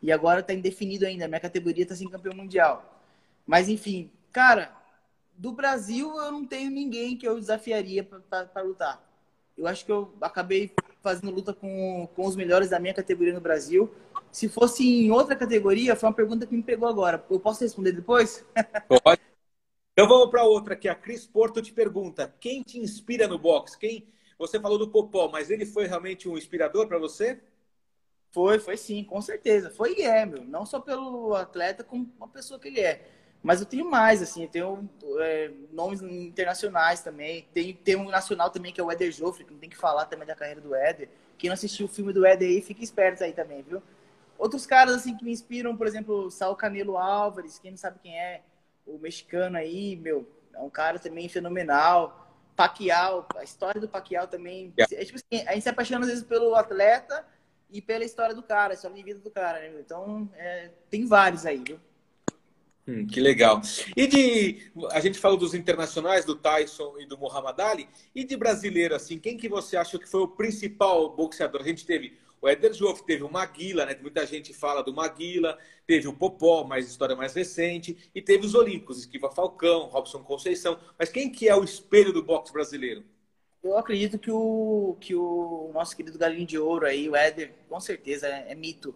E agora está indefinido ainda. Minha categoria está sem campeão mundial. Mas, enfim, cara, do Brasil eu não tenho ninguém que eu desafiaria para lutar. Eu acho que eu acabei fazendo luta com, com os melhores da minha categoria no Brasil. Se fosse em outra categoria, foi uma pergunta que me pegou agora. Eu posso responder depois? <laughs> Pode. Então vamos para outra aqui. A Cris Porto te pergunta: quem te inspira no boxe? Quem? Você falou do Popó, mas ele foi realmente um inspirador para você? Foi, foi sim, com certeza. Foi e é, meu. Não só pelo atleta, como uma pessoa que ele é. Mas eu tenho mais, assim, eu tenho é, nomes internacionais também. Tem, tem um nacional também, que é o Éder Joffre, que não tem que falar também da carreira do Éder. Quem não assistiu o filme do Éder aí, fica esperto aí também, viu? Outros caras, assim, que me inspiram, por exemplo, Sal Canelo Álvares, quem não sabe quem é, o mexicano aí, meu, é um cara também fenomenal. Paquial, a história do Paquial também. Yeah. É, tipo assim, a gente se apaixona às vezes pelo atleta, e pela história do cara, a história de vida do cara, né? Então, é, tem vários aí, viu? Hum, que legal. E de. A gente falou dos internacionais, do Tyson e do Muhammad Ali. E de brasileiro, assim, quem que você acha que foi o principal boxeador? A gente teve o Éder Joff, teve o Maguila, né? Muita gente fala do Maguila, teve o Popó, mais história mais recente, e teve os Olímpicos, Esquiva Falcão, Robson Conceição. Mas quem que é o espelho do boxe brasileiro? Eu acredito que o, que o nosso querido Galinho de Ouro aí, o Éder, com certeza, é, é mito.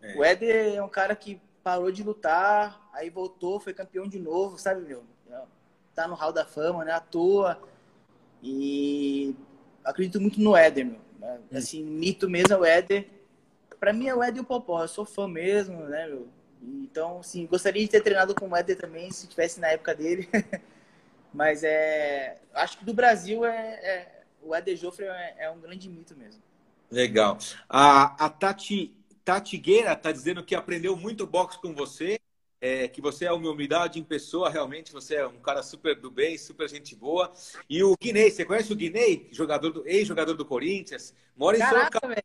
É. O Éder é um cara que parou de lutar, aí voltou, foi campeão de novo, sabe, meu? Tá no hall da fama, né? À toa. E acredito muito no Éder, meu. Né? Hum. Assim, mito mesmo é o Éder. Pra mim é o Éder e o Popó. Eu sou fã mesmo, né, meu? Então, assim, gostaria de ter treinado com o Éder também, se tivesse na época dele. <laughs> Mas é, acho que do Brasil é, é o Eder Joffre é, é, um grande mito mesmo. Legal. A, a Tati, Tati Gueira está dizendo que aprendeu muito boxe com você, é, que você é uma humildade em pessoa, realmente você é um cara super do bem, super gente boa. E o Guinei, você conhece o Guinei, jogador do ex-jogador do Corinthians? Mora em Caraca, Sorocaba. Véio.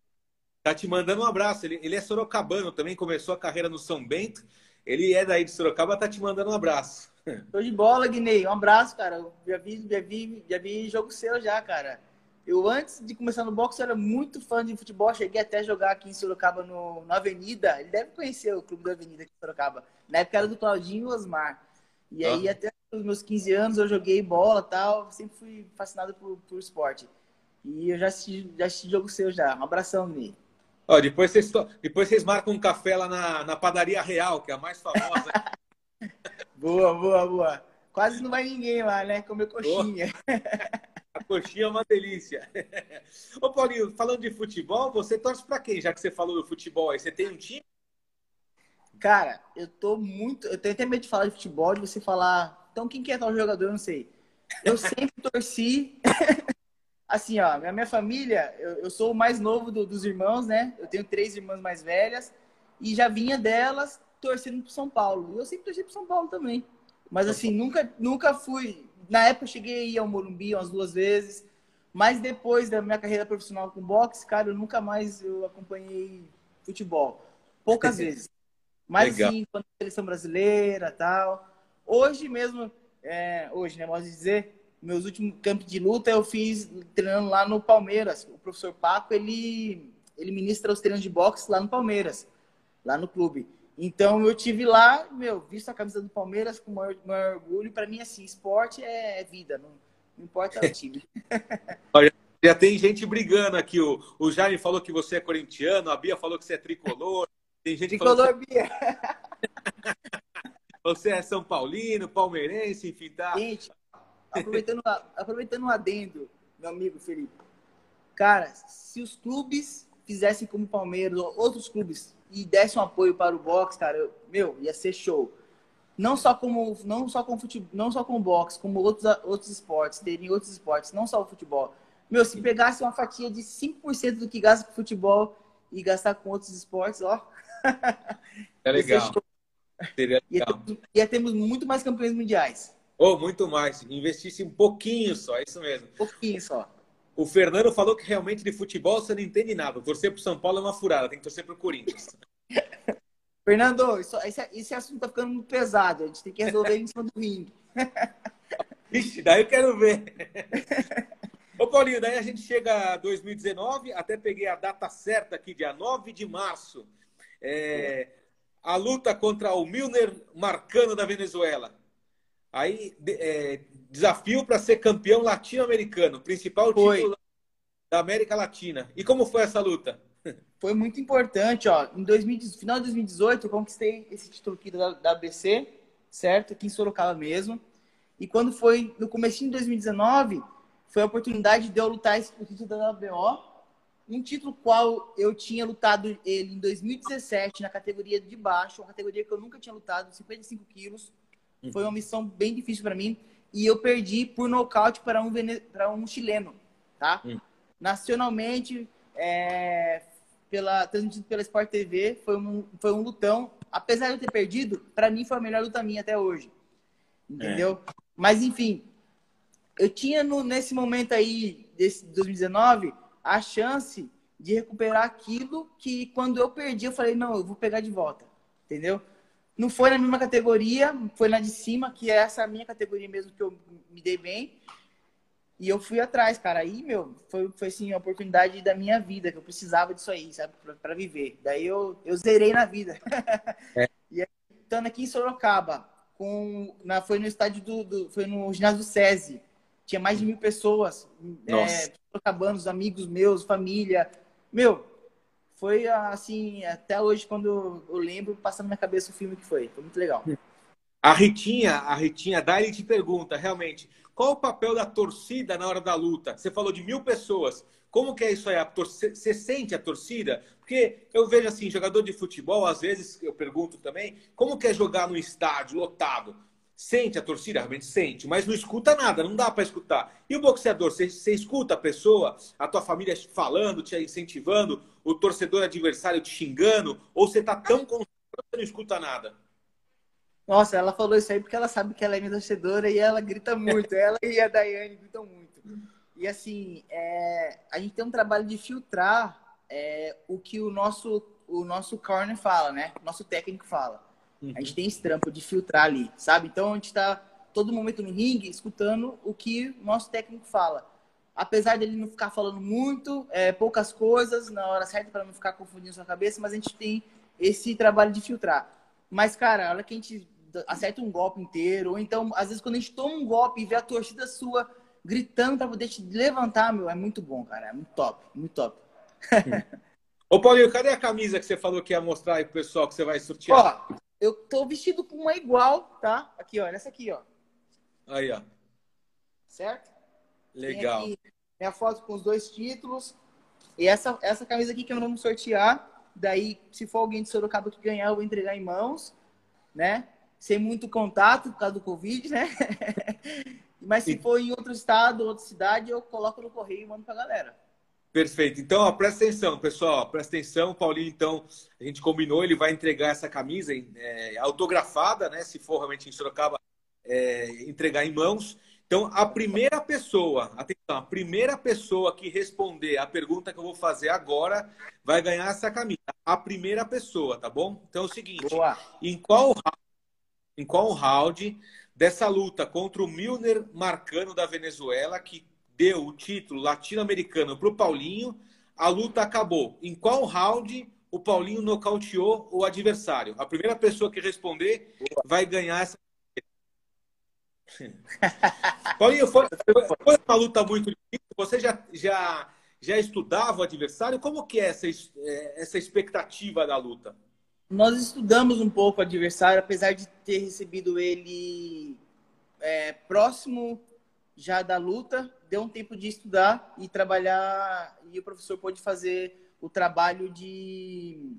Tá te mandando um abraço. Ele, ele é sorocabano também, começou a carreira no São Bento. Ele é daí de Sorocaba, tá te mandando um abraço. <laughs> Tô de bola, Guinei. Um abraço, cara. Já vi, já vi, já vi jogo seu já, cara. Eu, antes de começar no boxe, era muito fã de futebol. Cheguei até a jogar aqui em Sorocaba, no, na Avenida. Ele deve conhecer o Clube da Avenida aqui em Sorocaba. Na época era do Claudinho e Osmar. E aí, ah. até os meus 15 anos, eu joguei bola tal. Sempre fui fascinado por, por esporte. E eu já assisti, já assisti jogo seu já. Um abração. Ó, depois, vocês, depois vocês marcam um café lá na, na Padaria Real, que é a mais famosa. <laughs> Boa, boa, boa. Quase não vai ninguém lá, né? Comer coxinha. <laughs> A coxinha é uma delícia. <laughs> Ô, Paulinho, falando de futebol, você torce para quem? Já que você falou do futebol aí, você tem um time? Cara, eu tô muito. Eu tenho até medo de falar de futebol, de você falar. Então, quem que é tal jogador? Eu não sei. Eu sempre <laughs> torci. assim, ó, minha, minha família, eu, eu sou o mais novo do, dos irmãos, né? Eu tenho três irmãs mais velhas. E já vinha delas torcendo pro São Paulo. E eu sempre torci pro São Paulo também. Mas assim, nunca, nunca fui. Na época eu cheguei a ir ao Morumbi umas duas vezes. Mas depois da minha carreira profissional com boxe, cara, eu nunca mais eu acompanhei futebol. Poucas <laughs> vezes. Mas Legal. sim, quando a seleção brasileira tal. Hoje mesmo, é, hoje, né? Posso dizer, meus últimos campos de luta eu fiz treinando lá no Palmeiras. O professor Paco, ele, ele ministra os treinos de boxe lá no Palmeiras, lá no clube. Então eu tive lá, meu, visto a camisa do Palmeiras com o maior, maior orgulho. Para mim, assim, esporte é vida, não, não importa o time. <laughs> Olha, já tem gente brigando aqui. O, o Jaime falou que você é corintiano, a Bia falou que você é tricolor. Tem gente tricolor, que Bia. <laughs> você é São Paulino, palmeirense, enfim, tá. Gente, aproveitando, aproveitando um adendo, meu amigo Felipe. Cara, se os clubes fizessem como Palmeiras ou outros clubes e desse um apoio para o boxe, cara, eu, meu, ia ser show. Não só como não só com futebol, não só com boxe, como outros outros esportes, terem outros esportes, não só o futebol. Meu, se pegasse uma fatia de 5% do que gasta com futebol e gastar com outros esportes, ó. É legal. Seria legal. Ia, ter, ia termos muito mais campeões mundiais. Ou oh, muito mais. Investisse um pouquinho só, é isso mesmo. Um pouquinho só. O Fernando falou que realmente de futebol você não entende nada. Torcer pro São Paulo é uma furada, tem que torcer pro Corinthians. <laughs> Fernando, isso, esse, esse assunto tá ficando muito pesado. A gente tem que resolver em cima do ringue. <laughs> Vixe, daí eu quero ver. <laughs> Ô, Paulinho, daí a gente chega a 2019, até peguei a data certa aqui, dia 9 de março. É, a luta contra o Milner Marcano da Venezuela. Aí, é, desafio para ser campeão latino-americano, principal foi. título da América Latina. E como foi essa luta? <laughs> Foi muito importante, ó. Em 2000, final de 2018, eu conquistei esse título aqui da, da ABC, certo? Aqui em Sorocaba mesmo. E quando foi no começo de 2019, foi a oportunidade de eu lutar esse título da WBO, um título qual eu tinha lutado ele em 2017 na categoria de baixo, uma categoria que eu nunca tinha lutado, 55 quilos. Foi uma missão bem difícil para mim. E eu perdi por nocaute para um, para um chileno, tá? Hum. Nacionalmente, é, pela, transmitido pela Sport TV, foi um, foi um lutão. Apesar de eu ter perdido, para mim foi a melhor luta minha até hoje. Entendeu? É. Mas, enfim, eu tinha no, nesse momento aí, desse 2019, a chance de recuperar aquilo que quando eu perdi, eu falei, não, eu vou pegar de volta. Entendeu? Não foi na mesma categoria, foi na de cima, que é essa minha categoria mesmo que eu me dei bem. E eu fui atrás, cara. Aí, meu, foi, foi assim, a oportunidade da minha vida, que eu precisava disso aí, sabe, para viver. Daí eu, eu zerei na vida. <laughs> É. e aí, estando aqui em Sorocaba, com, na, foi no estádio do, do, Foi no ginásio do SESI. Tinha mais de mil pessoas. Nossa. É, Sorocabanos, amigos meus, família. Meu, foi assim, até hoje, quando eu lembro, passa na minha cabeça o filme que foi. Foi muito legal. A Ritinha, a Ritinha Daí te pergunta, realmente, qual o papel da torcida na hora da luta? Você falou de mil pessoas. Como que é isso aí? Você sente a torcida? Porque eu vejo assim, jogador de futebol, às vezes eu pergunto também, como que é jogar no estádio lotado? Sente a torcida, realmente sente, mas não escuta nada, não dá para escutar. E o boxeador, você, escuta a pessoa, a tua família falando, te incentivando, o torcedor adversário te xingando, ou você tá tão concentrado que não escuta nada? Nossa, ela falou isso aí porque ela sabe que ela é minha torcedora e ela grita muito. ela e a Daiane gritam muito. E assim, é, a gente tem um trabalho de filtrar é, o que o nosso, o nosso corner fala, né? Nosso técnico fala. Uhum. A gente tem esse trampo de filtrar ali, sabe? Então a gente está todo momento no ringue escutando o que o nosso técnico fala. Apesar dele não ficar falando muito, é, poucas coisas na hora certa para não ficar confundindo sua cabeça, mas a gente tem esse trabalho de filtrar. Mas, cara, a hora que a gente acerta um golpe inteiro, ou então, às vezes, quando a gente toma um golpe e vê a torcida sua gritando para poder te levantar, meu, é muito bom, cara. É muito top, muito top. Ô, Paulinho, cadê a camisa que você falou que ia mostrar aí pro pessoal que você vai sortear? Ó, eu tô vestido com uma igual, tá? Aqui, ó, nessa aqui, ó. Aí, ó. Certo? Legal. Minha foto com os dois títulos. E essa, essa camisa aqui que nós vamos sortear. Daí, se for alguém de Sorocaba que ganhar, eu vou entregar em mãos, né? Sem muito contato por causa do Covid, né? <laughs> Mas se for em outro estado, outra cidade, eu coloco no correio e mando pra galera. Perfeito. Então, ó, presta atenção, pessoal. Presta atenção. Paulinho, então, a gente combinou, ele vai entregar essa camisa é, autografada, né? Se for realmente em Sorocaba, é, entregar em mãos. Então, a primeira pessoa, atenção, a primeira pessoa que responder a pergunta que eu vou fazer agora vai ganhar essa camisa. A primeira pessoa, tá bom? Então é o seguinte: Boa. em qual em qual round dessa luta contra o Milner Marcano da Venezuela, que deu o título latino-americano para o Paulinho, a luta acabou. Em qual round o Paulinho nocauteou o adversário? A primeira pessoa que responder vai ganhar essa. <laughs> Paulinho, foi, foi, uma luta muito difícil. Você já, já, já estudava o adversário? Como que é essa, é, essa expectativa da luta? Nós estudamos um pouco o adversário, apesar de ter recebido ele é, próximo já da luta, deu um tempo de estudar e trabalhar, e o professor pôde fazer o trabalho de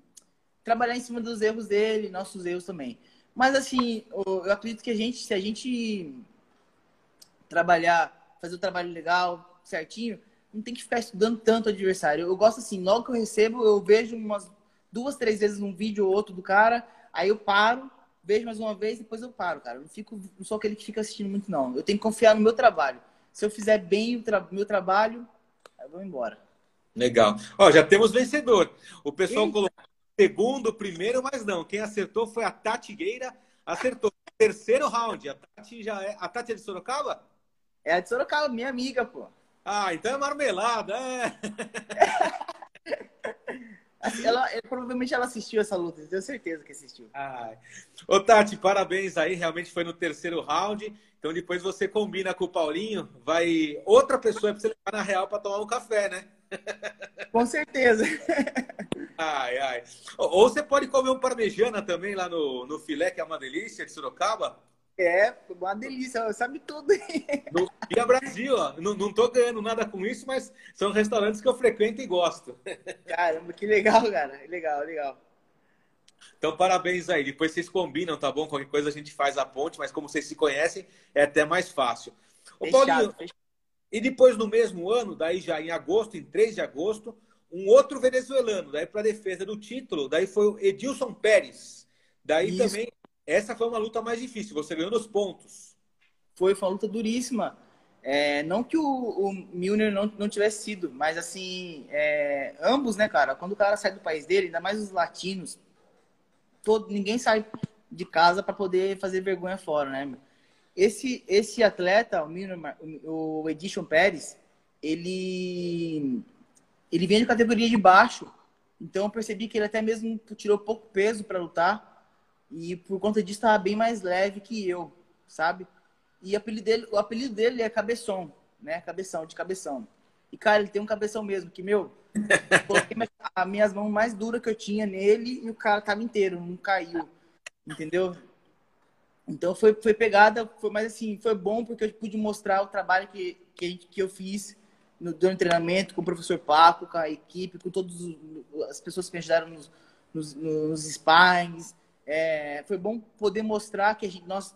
trabalhar em cima dos erros dele, nossos erros também. Mas assim, eu acredito que a gente, se a gente trabalhar, fazer o trabalho legal, certinho, não tem que ficar estudando tanto o adversário. Eu gosto assim, logo que eu recebo, eu vejo umas duas, três vezes um vídeo ou outro do cara, aí eu paro, vejo mais uma vez, depois eu paro, cara. Eu não, fico, não sou aquele que fica assistindo muito, não. Eu tenho que confiar no meu trabalho. Se eu fizer bem o tra meu trabalho, eu vou embora. Legal. Ó, já temos vencedor. O pessoal Eita. colocou segundo, primeiro, mas não. Quem acertou foi a Tati Gueira. Acertou. Terceiro round. A Tati já é. A Tati é de Sorocaba? É a de Sorocaba, minha amiga, pô. Ah, então é marmelada, é. <laughs> Ela, provavelmente ela assistiu essa luta, tenho certeza que assistiu. Ai. Ô, Tati, parabéns aí. Realmente foi no terceiro round. Então depois você combina com o Paulinho, vai outra pessoa para você levar na real para tomar um café, né? <laughs> Com certeza. Ai, ai. Ou você pode comer um parmejana também lá no, no filé, que é uma delícia, de Sorocaba. É, uma delícia, sabe tudo. No Via Brasil, ó. Não, não tô ganhando nada com isso, mas são restaurantes que eu frequento e gosto. Caramba, que legal, cara. Legal, legal. Então, parabéns aí. Depois vocês combinam, tá bom? Qualquer coisa a gente faz a ponte, mas como vocês se conhecem, é até mais fácil. Ô, fechado, Paulinho, fechado. e depois no mesmo ano, daí já em agosto, em 3 de agosto, um outro venezuelano, daí para defesa do título, daí foi o Edilson Pérez. Daí Isso. também essa foi uma luta mais difícil, você ganhou nos pontos. Foi, foi uma luta duríssima. É, não que o, o Milner não, não tivesse sido, mas assim, é, ambos, né, cara? Quando o cara sai do país dele, ainda mais os latinos, todo, ninguém sai de casa para poder fazer vergonha fora, né? Esse, esse atleta, o, Milner, o Edition Pérez, ele, ele vem de categoria de baixo, então eu percebi que ele até mesmo tirou pouco peso para lutar e por conta disso estava bem mais leve que eu, sabe? E o apelido dele, o apelido dele é Cabeção, né? Cabeção, de cabeção. E, cara, ele tem um cabeção mesmo, que, meu, <laughs> coloquei as minhas mãos mais duras que eu tinha nele e o cara tava inteiro, não caiu. Entendeu? Então foi, foi pegada, foi, mas assim, foi bom porque eu pude mostrar o trabalho que, que, que eu fiz no, durante o treinamento com o professor Paco, com a equipe, com todas as pessoas que me ajudaram nos, nos, nos sparrings, é, foi bom poder mostrar que gente, nós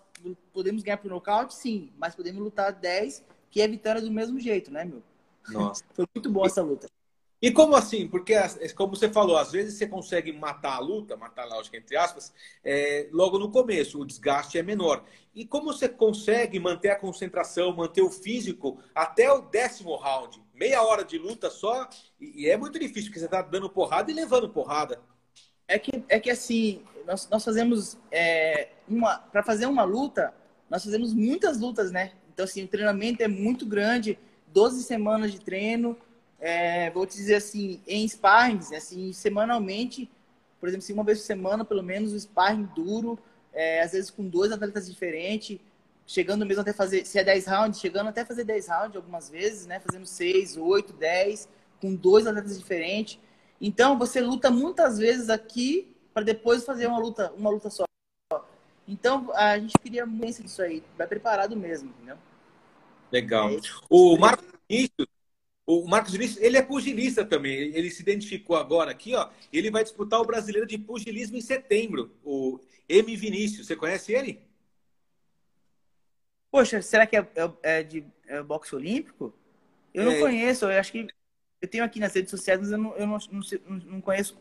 podemos ganhar por nocaute, sim, mas podemos lutar 10, que é vitória do mesmo jeito, né, meu? Nossa. <laughs> Foi muito boa essa luta. E como assim? Porque, como você falou, às vezes você consegue matar a luta, matar a lógica entre aspas, é, logo no começo, o desgaste é menor. E como você consegue manter a concentração, manter o físico até o décimo round? Meia hora de luta só, e, é muito difícil, porque você está dando porrada e levando porrada. É que, é que assim, nós, nós fazemos é, uma. Para fazer uma luta, nós fazemos muitas lutas, né? Então, assim, o treinamento é muito grande, 12 semanas de treino é, vou te dizer assim, em sparrings, assim, semanalmente, por exemplo, assim, uma vez por semana, pelo menos, o sparring duro, é, às vezes com dois atletas diferentes, chegando mesmo até fazer, se é 10 rounds, chegando até fazer 10 rounds algumas vezes, né? Fazendo 6, 8, 10, com dois atletas diferentes. Então, você luta muitas vezes aqui para depois fazer uma luta, uma luta só. Então, a gente queria muito disso aí, vai preparado mesmo, entendeu? Legal. É o Marco Vinícius, o Marcos Vinícius, ele é pugilista também. Ele se identificou agora aqui, ó. Ele vai disputar o brasileiro de pugilismo em setembro. O M. Vinícius. Você conhece ele? Poxa, será que é, é, é de é boxe olímpico? Eu não é. conheço. Eu acho que eu tenho aqui nas redes sociais, mas eu não, eu não, não, não conheço.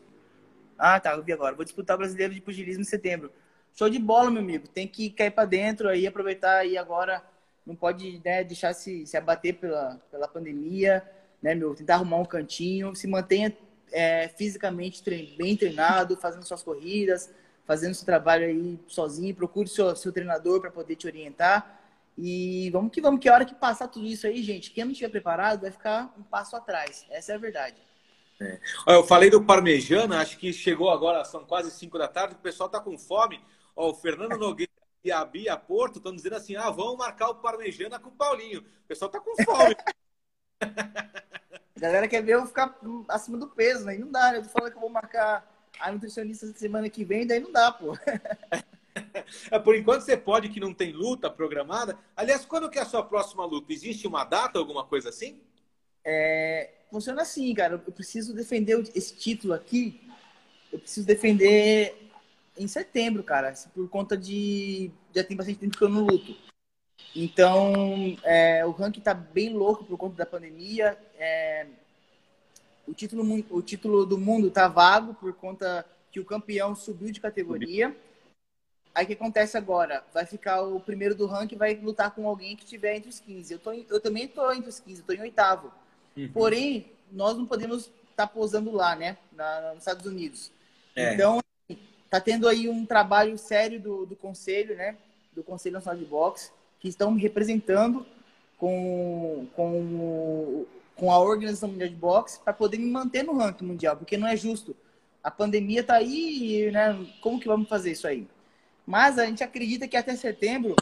Ah, tá. Eu vi agora. Vou disputar o brasileiro de pugilismo em setembro. Show de bola, meu amigo. Tem que cair para dentro aí, aproveitar aí agora. Não pode né, deixar se, se abater pela, pela pandemia né, meu? Tentar arrumar um cantinho, se mantenha é, fisicamente bem treinado, fazendo suas corridas, fazendo seu trabalho aí sozinho, procure seu, seu treinador para poder te orientar. E vamos que vamos, que a hora que passar tudo isso aí, gente, quem não estiver preparado vai ficar um passo atrás. Essa é a verdade. É. Eu falei do parmejana, acho que chegou agora, são quase 5 da tarde, o pessoal está com fome. Ó, o Fernando Nogueira e a Bia Porto estão dizendo assim: ah, vamos marcar o parmejana com o Paulinho. O pessoal está com fome. <laughs> A galera quer ver eu ficar acima do peso, né? E não dá, né? Eu tô falando que eu vou marcar a nutricionista semana que vem, daí não dá, pô. <laughs> É, por enquanto você pode que não tem luta programada. Aliás, quando que é a sua próxima luta? Existe uma data, alguma coisa assim? É, funciona assim, cara. Eu preciso defender esse título aqui. Eu preciso defender em setembro, cara. Por conta de. Já tem bastante tempo que eu não luto. Então, é, o ranking está bem louco por conta da pandemia. É, o, título, o título do mundo está vago por conta que o campeão subiu de categoria. Aí o que acontece agora? Vai ficar o primeiro do ranking vai lutar com alguém que estiver entre os 15. Eu, tô, eu também estou entre os 15, estou em oitavo. Uhum. Porém, nós não podemos estar tá posando lá, né? Na, nos Estados Unidos. É. Então, tá tendo aí um trabalho sério do, do conselho, né? Do Conselho Nacional de Boxe que estão me representando com, com, com a Organização Mundial de Boxe para poder me manter no ranking mundial, porque não é justo. A pandemia está aí, né? Como que vamos fazer isso aí? Mas a gente acredita que até setembro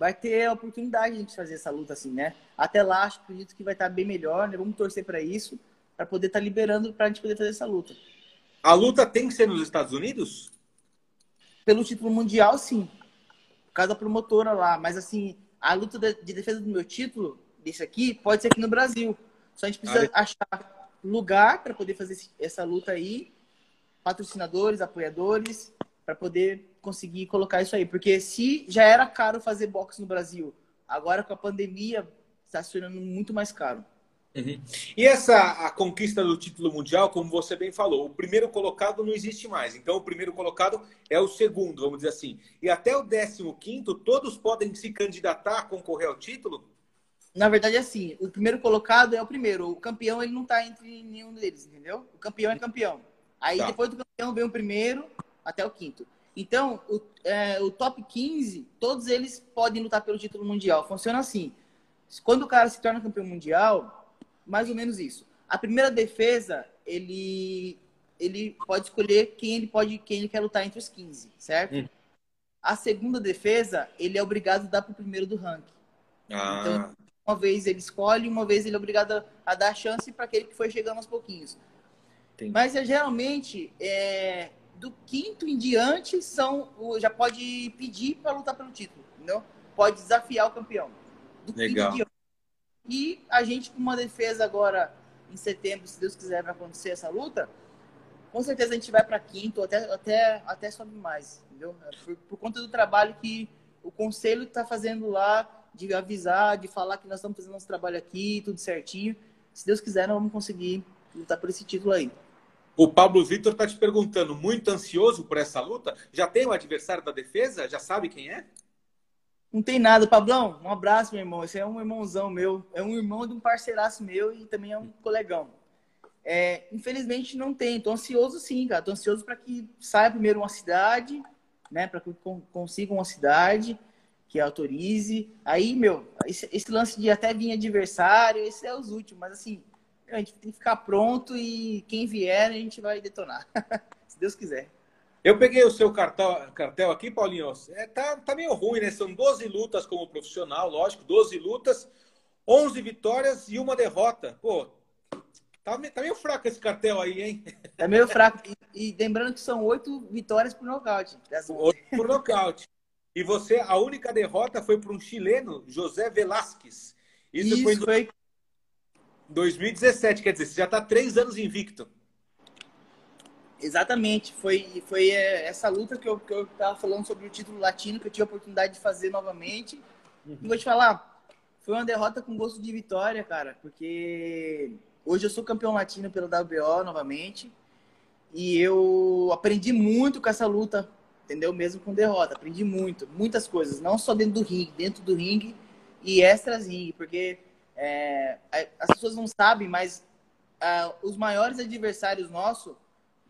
vai ter a oportunidade de a gente fazer essa luta assim, né? Até lá, acho, acredito que vai estar tá bem melhor, né? Vamos torcer para isso, para poder estar tá liberando para a gente poder fazer essa luta. A luta tem que ser nos Estados Unidos? Pelo título mundial, sim por causa da promotora lá. Mas assim, a luta de defesa do meu título, desse aqui, pode ser aqui no Brasil. Só a gente precisa ah, achar lugar para poder fazer essa luta aí, patrocinadores, apoiadores, para poder conseguir colocar isso aí. Porque se já era caro fazer boxe no Brasil, agora com a pandemia está se tornando muito mais caro. Uhum. E essa a conquista do título mundial, como você bem falou, o primeiro colocado não existe mais. Então, o primeiro colocado é o segundo, vamos dizer assim. E até o décimo quinto, todos podem se candidatar a concorrer ao título? Na verdade, é assim. O primeiro colocado é o primeiro. O campeão, ele não está entre nenhum deles, entendeu? O campeão é campeão. Aí, tá. depois do campeão, vem o primeiro até o quinto. Então, o, é, o top 15, todos eles podem lutar pelo título mundial. Funciona assim. Quando o cara se torna campeão mundial, mais ou menos isso. A primeira defesa, ele ele pode escolher quem ele pode quem ele quer lutar entre os 15, certo? Hum. A segunda defesa, ele é obrigado a dar para o primeiro do ranking. Ah. Então, uma vez ele escolhe, uma vez ele é obrigado a, a dar chance para aquele que foi chegando aos pouquinhos. Entendi. Mas é, geralmente, é, do quinto em diante, são já pode pedir para lutar pelo título, entendeu? Pode desafiar o campeão. Do Legal. E a gente, com uma defesa agora em setembro, se Deus quiser, vai acontecer essa luta, com certeza a gente vai para quinto, até, até, até sobe mais, entendeu? Por, por, conta do trabalho que, o conselho está fazendo lá de avisar, de falar que nós estamos fazendo nosso trabalho aqui, tudo certinho. Se Deus quiser, nós vamos conseguir lutar por esse título aí. O Pablo Vitor está te perguntando, muito ansioso por essa luta? Já tem o adversário da defesa? Já sabe quem é? Não tem nada, Pablão. Um abraço, meu irmão. Esse é um irmãozão meu. É um irmão de um parceiraço meu e também é um colegão. É, infelizmente não tem. Tô ansioso sim, cara. Tô ansioso para que saia primeiro uma cidade, né? Para que consiga uma cidade que autorize. Aí, meu, esse, esse, lance de até vir adversário, esse é os últimos. Mas assim, a gente tem que ficar pronto e quem vier a gente vai detonar. <laughs> Se Deus quiser. Eu peguei o seu cartel, cartel aqui, Paulinho. É, tá, tá meio ruim, né? São 12 lutas como profissional, lógico, 12 lutas, 11 vitórias e uma derrota. Pô, tá, tá meio fraco esse cartel aí, hein? Tá meio fraco. E, e lembrando que são oito vitórias por nocaute. Oito por nocaute. E você, a única derrota foi para um chileno, José Velasquez. Isso, Isso foi, foi 2017, quer dizer, você já está três anos invicto. Exatamente, foi, foi é, essa luta que eu, que eu tava falando sobre o título latino, que eu tive a oportunidade de fazer novamente. Uhum. E vou te falar, foi uma derrota com gosto de vitória, cara, porque hoje eu sou campeão latino pelo WBO novamente. E eu aprendi muito com essa luta, entendeu? Mesmo com derrota, aprendi muito, muitas coisas, não só dentro do ringue, dentro do ringue e extras ringue, porque é, as pessoas não sabem, mas uh, os maiores adversários nossos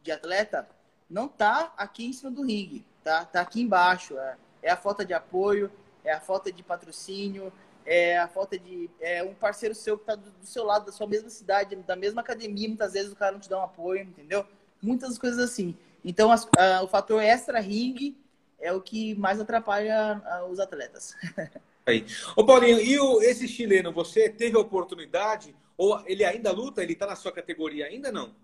de atleta não tá aqui em cima do ringue, tá? Tá aqui embaixo. É, é a falta de apoio, é a falta de patrocínio, é a falta de é um parceiro seu que tá do, do, seu lado, da sua mesma cidade, da mesma academia, muitas vezes o cara não te dá um apoio, entendeu? Muitas coisas assim. Então, as, a, o fator extra ringue é o que mais atrapalha a, os atletas. <laughs> Aí. Ô Paulinho, e o, esse chileno, você teve a oportunidade, ou ele ainda luta? Ele tá na sua categoria ainda não?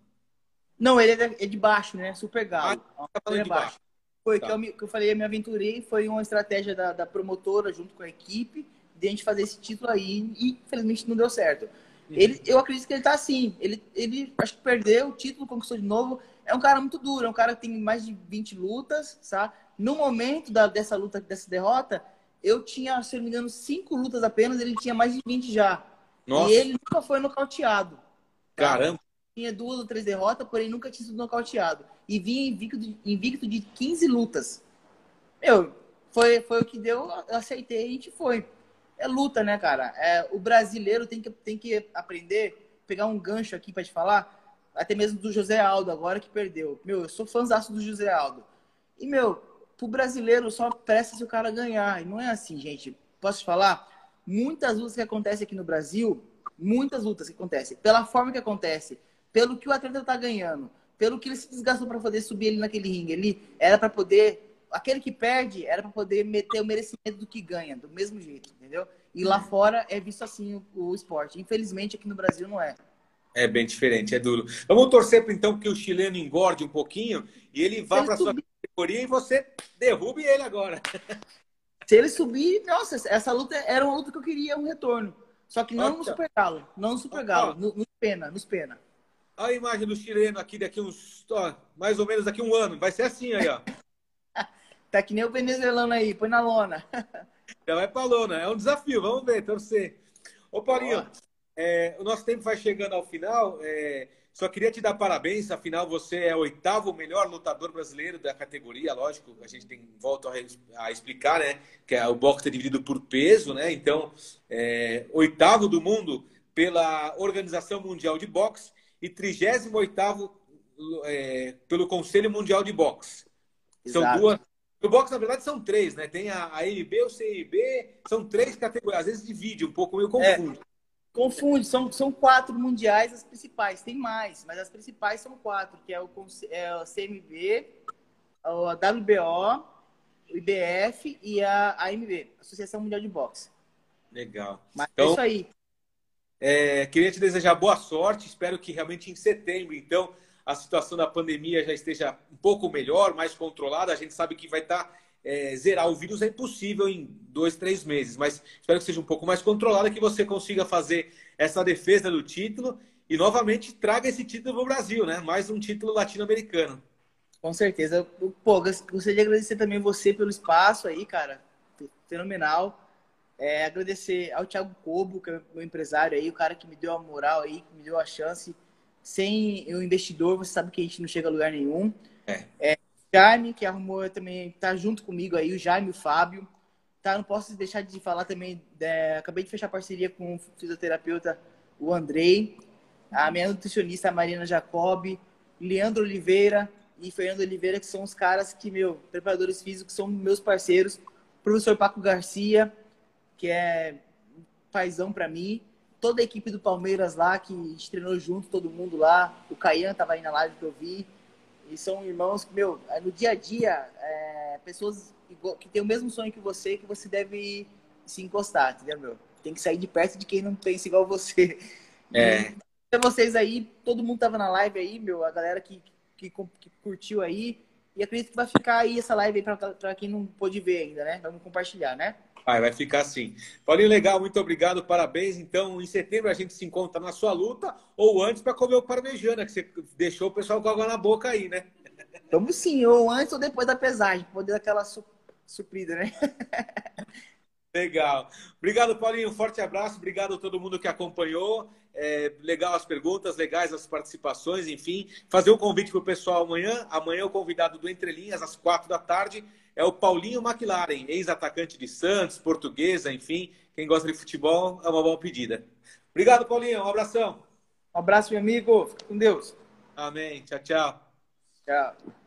Não, ele é de baixo, né? Super galo. Ah, tá de baixo. baixo. Foi tá. que, eu, que eu falei, eu me aventurei, foi uma estratégia da, da promotora junto com a equipe, de a gente fazer esse título aí, e infelizmente não deu certo. Uhum. Ele, eu acredito que ele tá assim. Ele, ele acho que perdeu o título, conquistou de novo. É um cara muito duro, é um cara que tem mais de 20 lutas, sabe? No momento da, dessa luta, dessa derrota, eu tinha, se não me engano, cinco lutas apenas, ele tinha mais de 20 já. Nossa. E ele nunca foi nocauteado. Caramba! tinha duas ou três derrotas, porém nunca tinha sido nocauteado. E vinha invicto de, invicto de 15 lutas. Meu, foi, foi o que deu, eu aceitei e a gente foi. É luta, né, cara? É, o brasileiro tem que, tem que aprender, pegar um gancho aqui para te falar, até mesmo do José Aldo, agora que perdeu. Meu, eu sou fãzaço do José Aldo. E, meu, pro brasileiro só presta se o cara ganhar. E não é assim, gente. Posso te falar? Muitas lutas que acontecem aqui no Brasil, muitas lutas que acontecem, pela forma que acontece, pelo que o atleta está ganhando, pelo que ele se desgastou para poder subir ele naquele ringue. Ele era para poder. Aquele que perde era para poder meter o merecimento do que ganha, do mesmo jeito, entendeu? E lá fora é visto assim o, o esporte. Infelizmente aqui no Brasil não é. É bem diferente, é duro. Vamos torcer então que o chileno engorde um pouquinho e ele vá para sua categoria e você derrube ele agora. Se ele subir, nossa, essa luta era uma luta que eu queria um retorno. Só que não no Super Galo, não no Super Galo, no, nos pena, nos pena. Olha a imagem do chileno aqui daqui uns. Ó, mais ou menos daqui um ano. Vai ser assim aí, ó. <laughs> tá que nem o venezuelano aí, põe na lona. <laughs> Já vai pra lona. É um desafio, vamos ver, torcer. Ô, Paulinho, é, o nosso tempo vai chegando ao final. É, só queria te dar parabéns, afinal você é o oitavo melhor lutador brasileiro da categoria, lógico, a gente tem volta a, explicar, né? Que é, o boxe é dividido por peso, né? Então, é, oitavo do mundo pela Organização Mundial de Boxe e 38 é, pelo Conselho Mundial de Boxe. São Exato. duas. O boxe, na verdade, são três, né? Tem a, a MB, o CIB, são três categorias. Às vezes divide um pouco, meio confunde. É, confunde, são, são quatro mundiais as principais. Tem mais, mas as principais são quatro, que é o, é o CMB, a WBO, o IBF e a AMB, Associação Mundial de Boxe. Legal. Mas é então, é isso aí. É, queria te desejar boa sorte. Espero que realmente em setembro, então, a situação da pandemia já esteja um pouco melhor, mais controlada. A gente sabe que vai estar. É, zerar o vírus é impossível em dois, três meses, mas espero que seja um pouco mais controlada, que você consiga fazer essa defesa do título e novamente traga esse título para o Brasil, né? Mais um título latino-americano. Com certeza. Pô, gostaria de agradecer também você pelo espaço aí, cara. fenomenal. É, agradecer ao Thiago Cobo, que é meu empresário aí, o cara que me deu a moral aí, que me deu a chance. Sem o investidor, você sabe que a gente não chega a lugar nenhum. É. é Jaime, que arrumou também, tá junto comigo aí, o Jaime, o Fábio. Tá, não posso deixar de falar também, é, acabei de fechar parceria com o fisioterapeuta, o Andrei, a minha nutricionista, a Marina Jacob, Leandro Oliveira e Fernando Oliveira, que são os caras que, meu, preparadores físicos, são meus parceiros. O professor Paco Garcia, que é paizão para mim. Toda a equipe do Palmeiras lá, que treinou junto, todo mundo lá. O Caian tava aí na live que eu vi. E são irmãos que, meu, no dia a dia, é, pessoas que têm o mesmo sonho que você, que você deve se encostar, entendeu, meu? Tem que sair de perto de quem não pensa igual você. É. E vocês aí, todo mundo tava na live aí, meu, a galera que, que, que curtiu aí. E acredito que vai ficar aí essa live aí para quem não pôde ver ainda, né? Vamos compartilhar, né? Vai, vai ficar assim. Paulinho, legal, muito obrigado, parabéns. Então, em setembro a gente se encontra na sua luta ou antes para comer o parmejana, que você deixou o pessoal com água na boca aí, né? Vamos sim, ou antes ou depois da pesagem, poder dar aquela su suprida, né? <laughs> Legal. Obrigado, Paulinho. Forte abraço. Obrigado a todo mundo que acompanhou. É, legal as perguntas, legais as participações, enfim. Fazer um convite para o pessoal amanhã. Amanhã o convidado do Entre Linhas, às quatro da tarde é o Paulinho McLaren, ex-atacante de Santos, portuguesa, enfim. Quem gosta de futebol é uma boa pedida. Obrigado, Paulinho. Um abração. Um abraço, meu amigo. Fique com Deus. Amém. Tchau, tchau. Tchau.